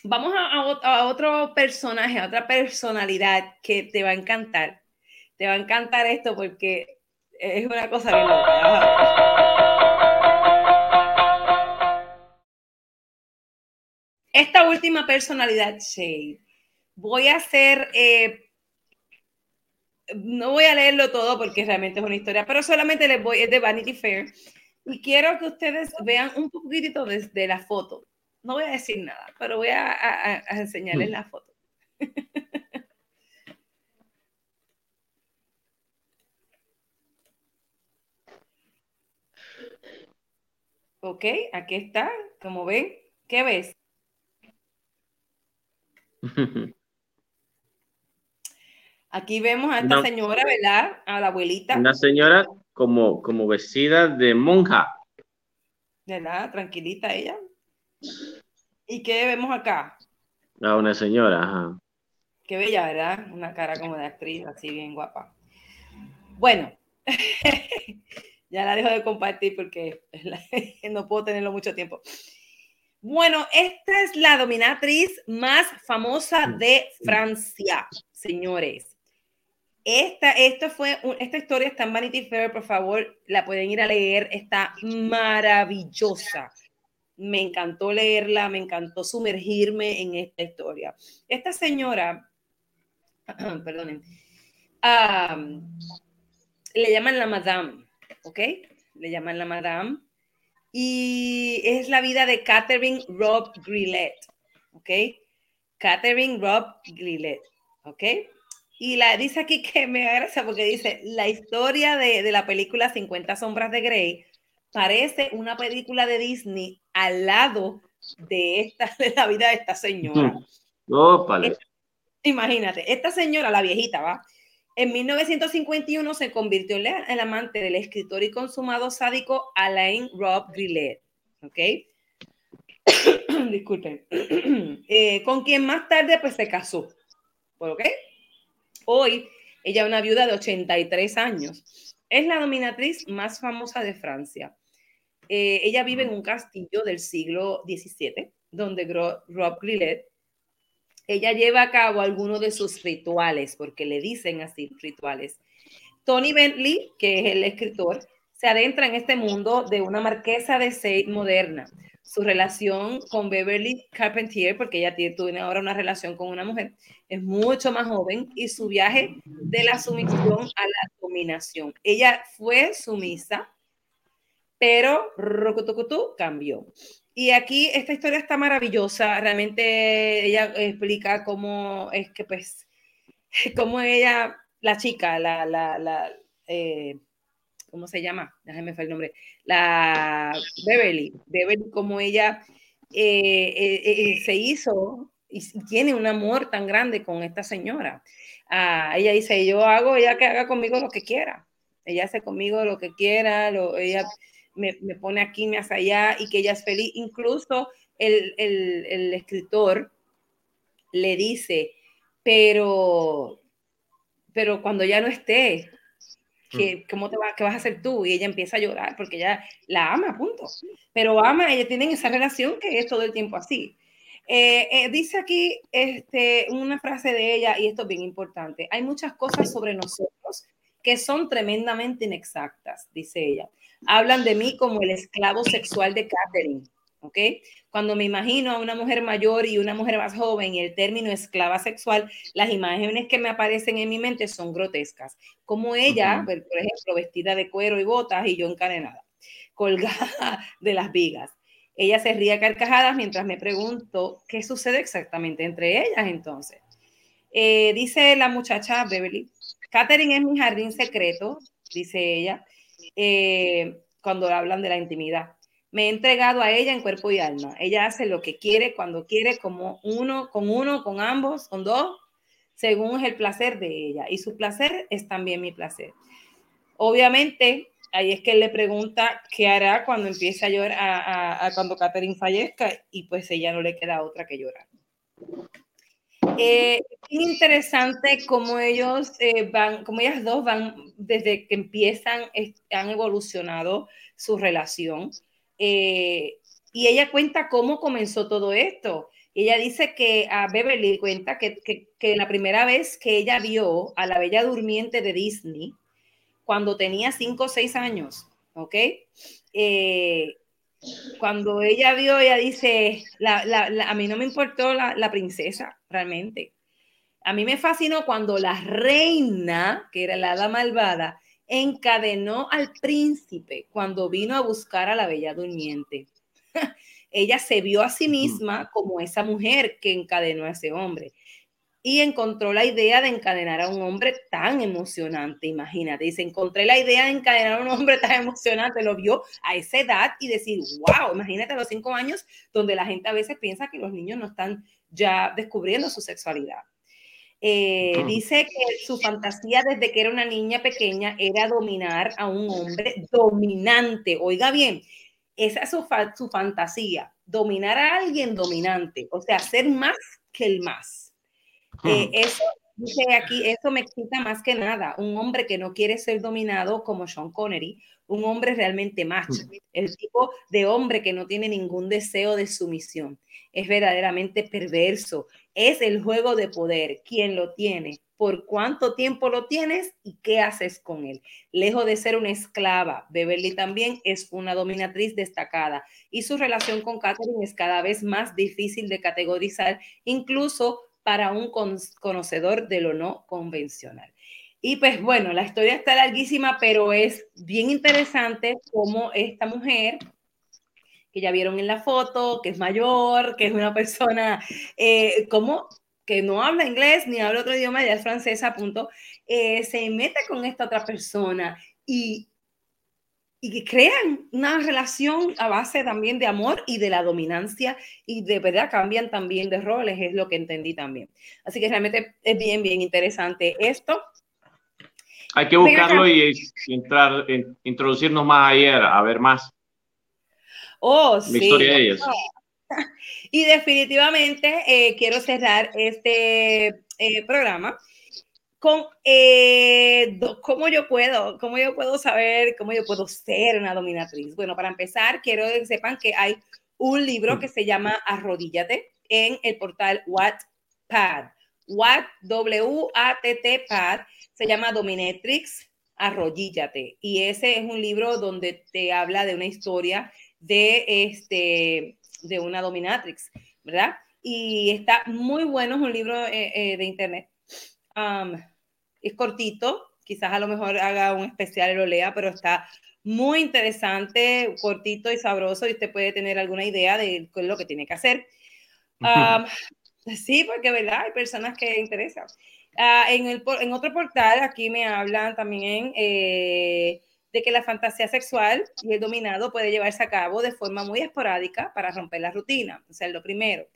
vamos a, otro personaje, a otra personalidad que te va a encantar. Te va a encantar esto porque es una cosa bien loca. Esta última personalidad, Shade, voy a hacer eh, no voy a leerlo todo porque realmente es una historia, pero solamente les voy, es de Vanity Fair. Y quiero que ustedes vean un poquitito desde la foto. No voy a decir nada, pero voy a, enseñarles la foto. Ok, aquí está, como ven. ¿Qué ves? Aquí vemos a esta señora, ¿verdad? A la abuelita. Una señora como, como vestida de monja. ¿Verdad? Tranquilita ella. ¿Y qué vemos acá? A una señora, ajá. Qué bella, ¿verdad? Una cara como de actriz, así bien guapa. Bueno, ya la dejo de compartir porque no puedo tenerlo mucho tiempo. Bueno, esta es la dominatriz más famosa de Francia, señores. Esta, esto fue, esta historia está en Vanity Fair, por favor, la pueden ir a leer, está maravillosa. Me encantó leerla, me encantó sumergirme en esta historia. Esta señora, perdonen, le llaman la Madame, ¿ok? Le llaman la Madame. Y es la vida de Catherine Rob Grillet, ¿ok? Catherine Rob Grillet, ¿ok? Y la dice aquí que me agrada porque dice, la historia de, de, la película 50 sombras de Grey parece una película de Disney al lado de, esta, de la vida de esta señora. Oh, Imagínate, esta señora, la viejita, ¿va? En 1951 se convirtió en el amante del escritor y consumado sádico Alain Rob Grillet, ¿ok? Disculpen. Eh, con quien más tarde pues se casó, ¿ok? Hoy, ella es una viuda de 83 años. Es la dominatriz más famosa de Francia. Eh, ella vive en un castillo del siglo XVII, donde Rob Grillet, ella lleva a cabo algunos de sus rituales, porque le dicen así rituales. Tony Bentley, que es el escritor, se adentra en este mundo de una marquesa de Sade moderna. Su relación con Beverly Carpentier, porque ella tiene ahora una relación con una mujer, es mucho más joven, y su viaje de la sumisión a la dominación. Ella fue sumisa, pero Rokutukutu cambió. Y aquí esta historia está maravillosa, realmente ella explica cómo es que pues, cómo ella, la chica, la, la, la eh, ¿cómo se llama? Déjame ver el nombre, la Beverly, Beverly, como ella eh, eh, eh, se hizo y tiene un amor tan grande con esta señora. Ah, ella dice, yo hago, ella que haga conmigo lo que quiera. Ella hace conmigo lo que quiera, lo, ella me, me, pone aquí, me hace allá y que ella es feliz. Incluso el, el, el escritor le dice, pero, pero cuando ya no esté, que, ¿cómo te va, qué vas a hacer tú? Y ella empieza a llorar porque ella la ama, punto. Pero ama, ella tienen esa relación que es todo el tiempo así. Eh, eh, dice aquí este, una frase de ella, y esto es bien importante, hay muchas cosas sobre nosotros que son tremendamente inexactas, dice ella. Hablan de mí como el esclavo sexual de Catherine. ¿ok? Cuando me imagino a una mujer mayor y una mujer más joven y el término esclava sexual, las imágenes que me aparecen en mi mente son grotescas. Como ella, por ejemplo, vestida de cuero y botas y yo encadenada, colgada de las vigas. Ella se ríe a carcajadas mientras me pregunto qué sucede exactamente entre ellas entonces. Eh, dice la muchacha Beverly, Catherine es mi jardín secreto, dice ella, eh, cuando hablan de la intimidad me he entregado a ella en cuerpo y alma. Ella hace lo que quiere, cuando quiere, como uno, con uno, con ambos, con dos, según es el placer de ella. Y su placer es también mi placer. Obviamente, ahí es que él le pregunta qué hará cuando empiece a llorar, a, cuando Catherine fallezca, y pues ella no le queda otra que llorar. Eh, es interesante cómo ellos eh, van, como ellas dos van, desde que empiezan, han evolucionado su relación. Eh, y ella cuenta cómo comenzó todo esto. Ella dice que a Beverly cuenta que, que, la primera vez que ella vio a la Bella Durmiente de Disney, cuando tenía 5 o 6 años, ¿ok? Eh, cuando ella vio, ella dice, la, la, a mí no me importó la, princesa, realmente. A mí me fascinó cuando la reina, que era la hada malvada, encadenó al príncipe cuando vino a buscar a la bella durmiente. Ella se vio a sí misma como esa mujer que encadenó a ese hombre y encontró la idea de encadenar a un hombre tan emocionante, imagínate, dice, encontré la idea de encadenar a un hombre tan emocionante, lo vio a esa edad y decir, wow, imagínate a los cinco años donde la gente a veces piensa que los niños no están ya descubriendo su sexualidad. Eh, dice que su fantasía desde que era una niña pequeña era dominar a un hombre dominante. Oiga bien, esa es su, su fantasía, dominar a alguien dominante, o sea, ser más que el más. Eh, eso dice aquí, eso me excita más que nada. Un hombre que no quiere ser dominado como Sean Connery, un hombre realmente macho, el tipo de hombre que no tiene ningún deseo de sumisión. Es verdaderamente perverso es el juego de poder. ¿Quién lo tiene? ¿Por cuánto tiempo lo tienes? ¿Y qué haces con él? Lejos de ser una esclava, Beverly también es una dominatriz destacada y su relación con Catherine es cada vez más difícil de categorizar, incluso para un conocedor de lo no convencional. Y pues bueno, la historia está larguísima, pero es bien interesante cómo esta mujer que ya vieron en la foto, que es mayor, que es una persona eh, como que no habla inglés ni habla otro idioma, ya es francesa, punto, eh, se mete con esta otra persona y, y que crean una relación a base también de amor y de la dominancia y de verdad cambian también de roles, es lo que entendí también. Así que realmente es bien, bien interesante esto. Hay que buscarlo y, entrar, introducirnos más ayer, a ver más. Oh, sí. Y definitivamente eh, quiero cerrar este eh, programa con eh, cómo yo puedo, cómo yo puedo saber, cómo yo puedo ser una dominatriz. Bueno, para empezar, quiero que sepan que hay un libro que se llama Arrodíllate en el portal Wattpad. Watt, W-A-T-T, Pad, se llama Dominatrix Arrollíllate. Y ese es un libro donde te habla de una historia de, este, de una dominatrix, ¿verdad? Y está muy bueno, es un libro eh, eh, de internet. Es cortito, quizás a lo mejor haga un especial y lo lea, pero está muy interesante, cortito y sabroso y usted puede tener alguna idea de lo que tiene que hacer. sí, porque verdad, hay personas que interesan. Ah, en, el, en otro portal, aquí me hablan también eh, de que la fantasía sexual y el dominado puede llevarse a cabo de forma muy esporádica para romper la rutina. O sea, lo primero.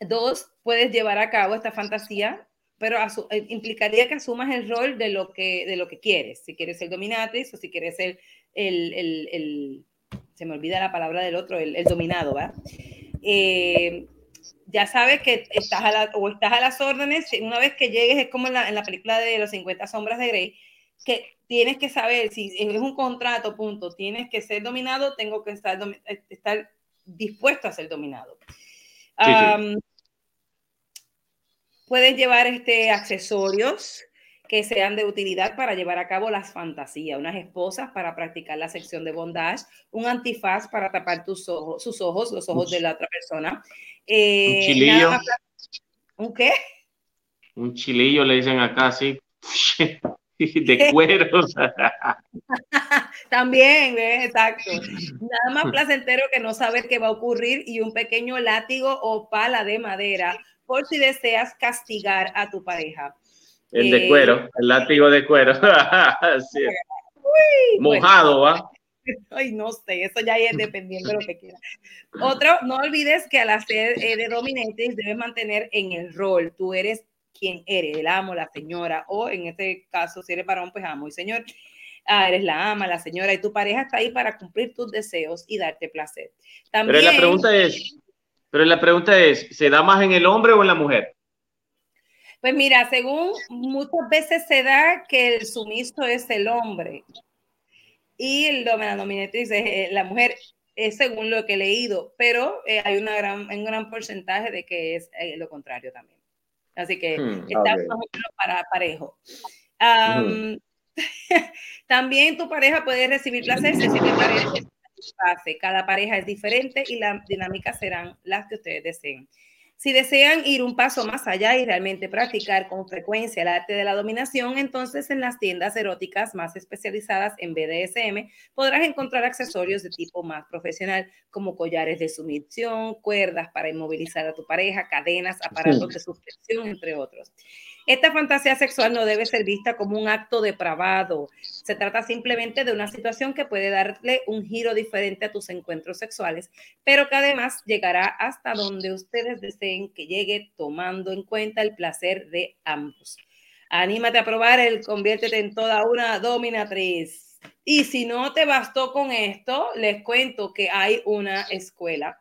dos, puedes llevar a cabo esta fantasía pero eh, implicaría que asumas el rol de lo que, de lo que quieres, si quieres ser dominatrix o si quieres ser el, el, el se me olvida la palabra del otro, el, dominado, ¿verdad? Eh, ya sabes que estás a, la, o estás a las órdenes, una vez que llegues, es como en la, en la película de los 50 sombras de Grey, que tienes que saber si es un contrato, punto, tienes que ser dominado, tengo que estar, estar dispuesto a ser dominado. Puedes llevar este, accesorios que sean de utilidad para llevar a cabo las fantasías, unas esposas para practicar la sección de bondage, un antifaz para tapar tus ojos, sus ojos, los ojos de la otra persona. Eh, un chilillo. ¿Un qué? Un chilillo le dicen acá, sí. de cuero. También, exacto. Nada más placentero que no saber qué va a ocurrir y un pequeño látigo o pala de madera por si deseas castigar a tu pareja. El de cuero, el látigo de cuero. Mojado, ¿va? Ay, no sé, eso ya es dependiendo de lo que quieras. Otro, no olvides que al hacer eh, de dominantes debes mantener en el rol. Tú eres quien eres, el amo, la señora, o en este caso, si eres varón, pues amo y señor. Ah, eres la ama, la señora, y tu pareja está ahí para cumplir tus deseos y darte placer. También, Pero la pregunta es, pero la pregunta es, ¿se da más en el hombre o en la mujer? Pues mira, según muchas veces se da que el sumiso es el hombre y el la dominatriz es eh, la mujer, es según lo que he leído, pero eh, hay una gran, un gran porcentaje de que es eh, lo contrario también. Así que hmm, está más o menos para parejo. Hmm. también tu pareja puede recibir placer si te cada pareja es diferente y las dinámicas serán las que ustedes deseen. Si desean ir un paso más allá y realmente practicar con frecuencia el arte de la dominación, entonces en las tiendas eróticas más especializadas en BDSM podrás encontrar accesorios de tipo más profesional, como collares de sumisión, cuerdas para inmovilizar a tu pareja, cadenas, aparatos de suspensión, entre otros. Esta fantasía sexual no debe ser vista como un acto depravado. Se trata simplemente de una situación que puede darle un giro diferente a tus encuentros sexuales, pero que además llegará hasta donde ustedes deseen que llegue tomando en cuenta el placer de ambos. Anímate a probar el conviértete en toda una dominatriz. Y si no te bastó con esto, les cuento que hay una escuela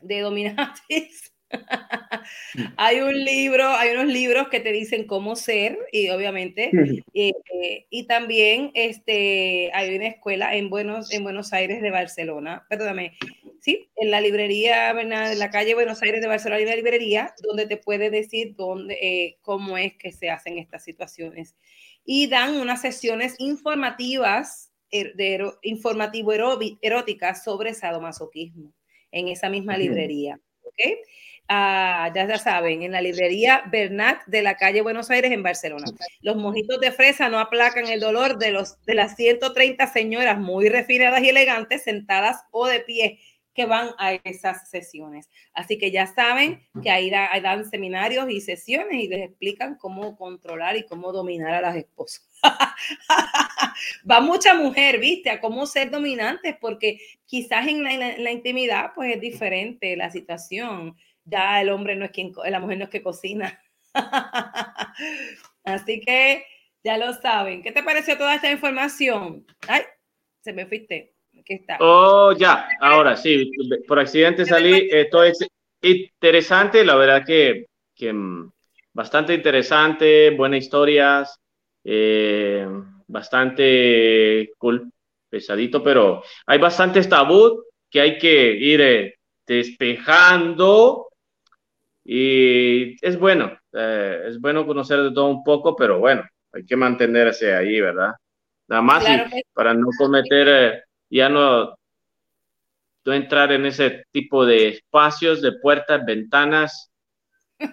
de dominatriz hay un libro, hay unos libros que te dicen cómo ser y obviamente, eh, eh, y también este, hay una escuela en Buenos, en Buenos Aires de Barcelona, perdóname, sí, en la librería, en la calle Buenos Aires de Barcelona hay una librería donde te puede decir dónde, eh, cómo es que se hacen estas situaciones. Y dan unas sesiones informativas, er, de, informativo eróticas sobre sadomasoquismo en esa misma librería. ¿okay? Ah, ya, ya saben, en la librería Bernat de la calle Buenos Aires en Barcelona. Los mojitos de fresa no aplacan el dolor de, los, de las 130 señoras muy refinadas y elegantes sentadas o de pie que van a esas sesiones. Así que ya saben que ahí, dan seminarios y sesiones y les explican cómo controlar y cómo dominar a las esposas. Va mucha mujer, viste, a cómo ser dominantes, porque quizás en la, en la intimidad pues es diferente la situación ya el hombre no es quien, la mujer no es que cocina. Así que ya lo saben. ¿Qué te pareció toda esta información? Ay, se me fuiste. Aquí está. Oh, ya, ahora sí, por accidente salí. Esto es interesante, la verdad que, que mm, bastante interesante, buenas historias, eh, bastante cool, pesadito, pero hay bastantes tabú que hay que ir eh, despejando y es bueno, eh, es bueno conocer de todo un poco, pero bueno, hay que mantenerse ahí, ¿verdad? Nada más para no cometer, eh, ya no, no entrar en ese tipo de espacios, de puertas, ventanas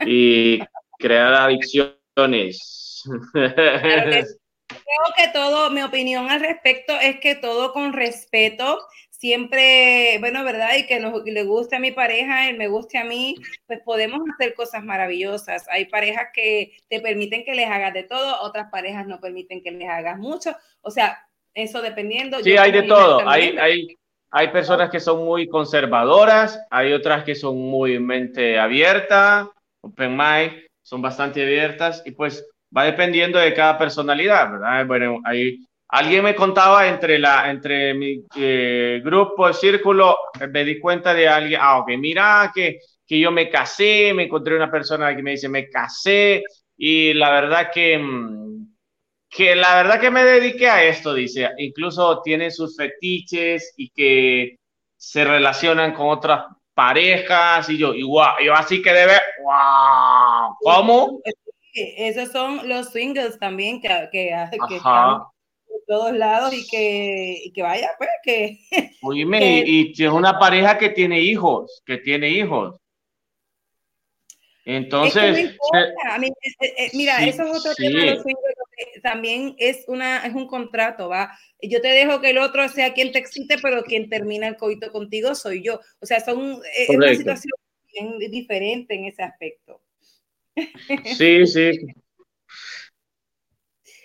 y crear adicciones. Creo que todo, mi opinión al respecto es que todo con respeto, siempre, bueno, ¿verdad? Y que nos, le guste a mi pareja, él me guste a mí, pues podemos hacer cosas maravillosas. Hay parejas que te permiten que les hagas de todo, otras parejas no permiten que les hagas mucho. O sea, eso dependiendo. Sí, hay de todo. Hay, hay, hay personas que son muy conservadoras, hay otras que son muy mente abierta, open mind, son bastante abiertas y pues va dependiendo de cada personalidad, ¿verdad? Bueno, ahí alguien me contaba entre la entre mi eh, grupo, círculo, me di cuenta de alguien, ah, ok, mira que, que yo me casé, me encontré una persona que me dice, me casé y la verdad que mm, que la verdad que me dediqué a esto, dice, incluso tienen sus fetiches y que se relacionan con otras parejas y yo, igual, yo así que debe, wow, ¿cómo? esos son los singles también que, que, que están todos lados y que, y que vaya, pues que... Oíme, y, y es una pareja que tiene hijos, que tiene hijos. Entonces, mira, eso es otro tema. Los también es, una, es un contrato, ¿va? Yo te dejo que el otro sea quien te excite, pero quien termina el coito contigo soy yo. O sea, son, es una situación bien diferente en ese aspecto. Sí, sí.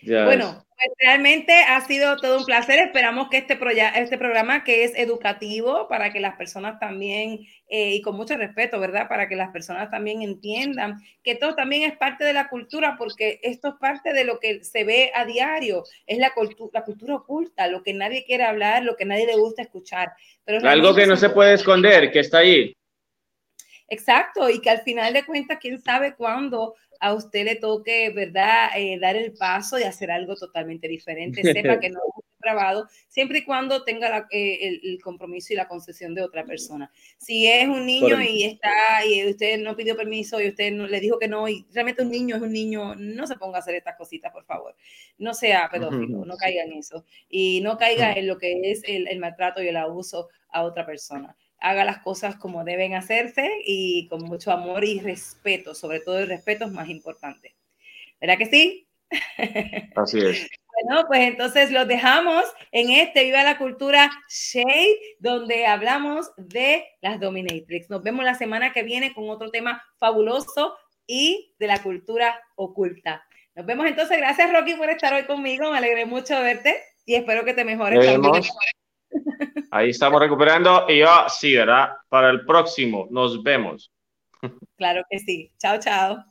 Bueno, pues realmente ha sido todo un placer. Esperamos que este, este programa, que es educativo para que las personas también, eh, y con mucho respeto, ¿verdad? Para que las personas también entiendan que todo también es parte de la cultura, porque esto es parte de lo que se ve a diario. Es la, la cultura oculta, lo que nadie quiere hablar, lo que nadie le gusta escuchar. Pero Algo que no se puede esconder, que está ahí. Exacto, y que al final de cuentas, quién sabe cuándo a usted le toque, ¿verdad?, eh, dar el paso y hacer algo totalmente diferente. Sepa que no es grabado, siempre y cuando tenga eh, el, compromiso y la concesión de otra persona. Si es un niño y está, y usted no pidió permiso y usted no, le dijo que no, y realmente un niño es un niño, no se ponga a hacer estas cositas, por favor. No sea pedófilo, no caiga en eso. Y no caiga en lo que es el maltrato y el abuso a otra persona haga las cosas como deben hacerse y con mucho amor y respeto, sobre todo el respeto es más importante. ¿Verdad que sí? Así es. Bueno, pues entonces los dejamos en este Viva la Cultura Shade, donde hablamos de las Dominatrix. Nos vemos la semana que viene con otro tema fabuloso y de la cultura oculta. Nos vemos entonces. Gracias, Rocky, por estar hoy conmigo. Me alegré mucho verte y espero que te mejores. También. Ahí estamos recuperando y yo sí, ¿verdad? Para el próximo, nos vemos. Claro que sí. Chao, chao.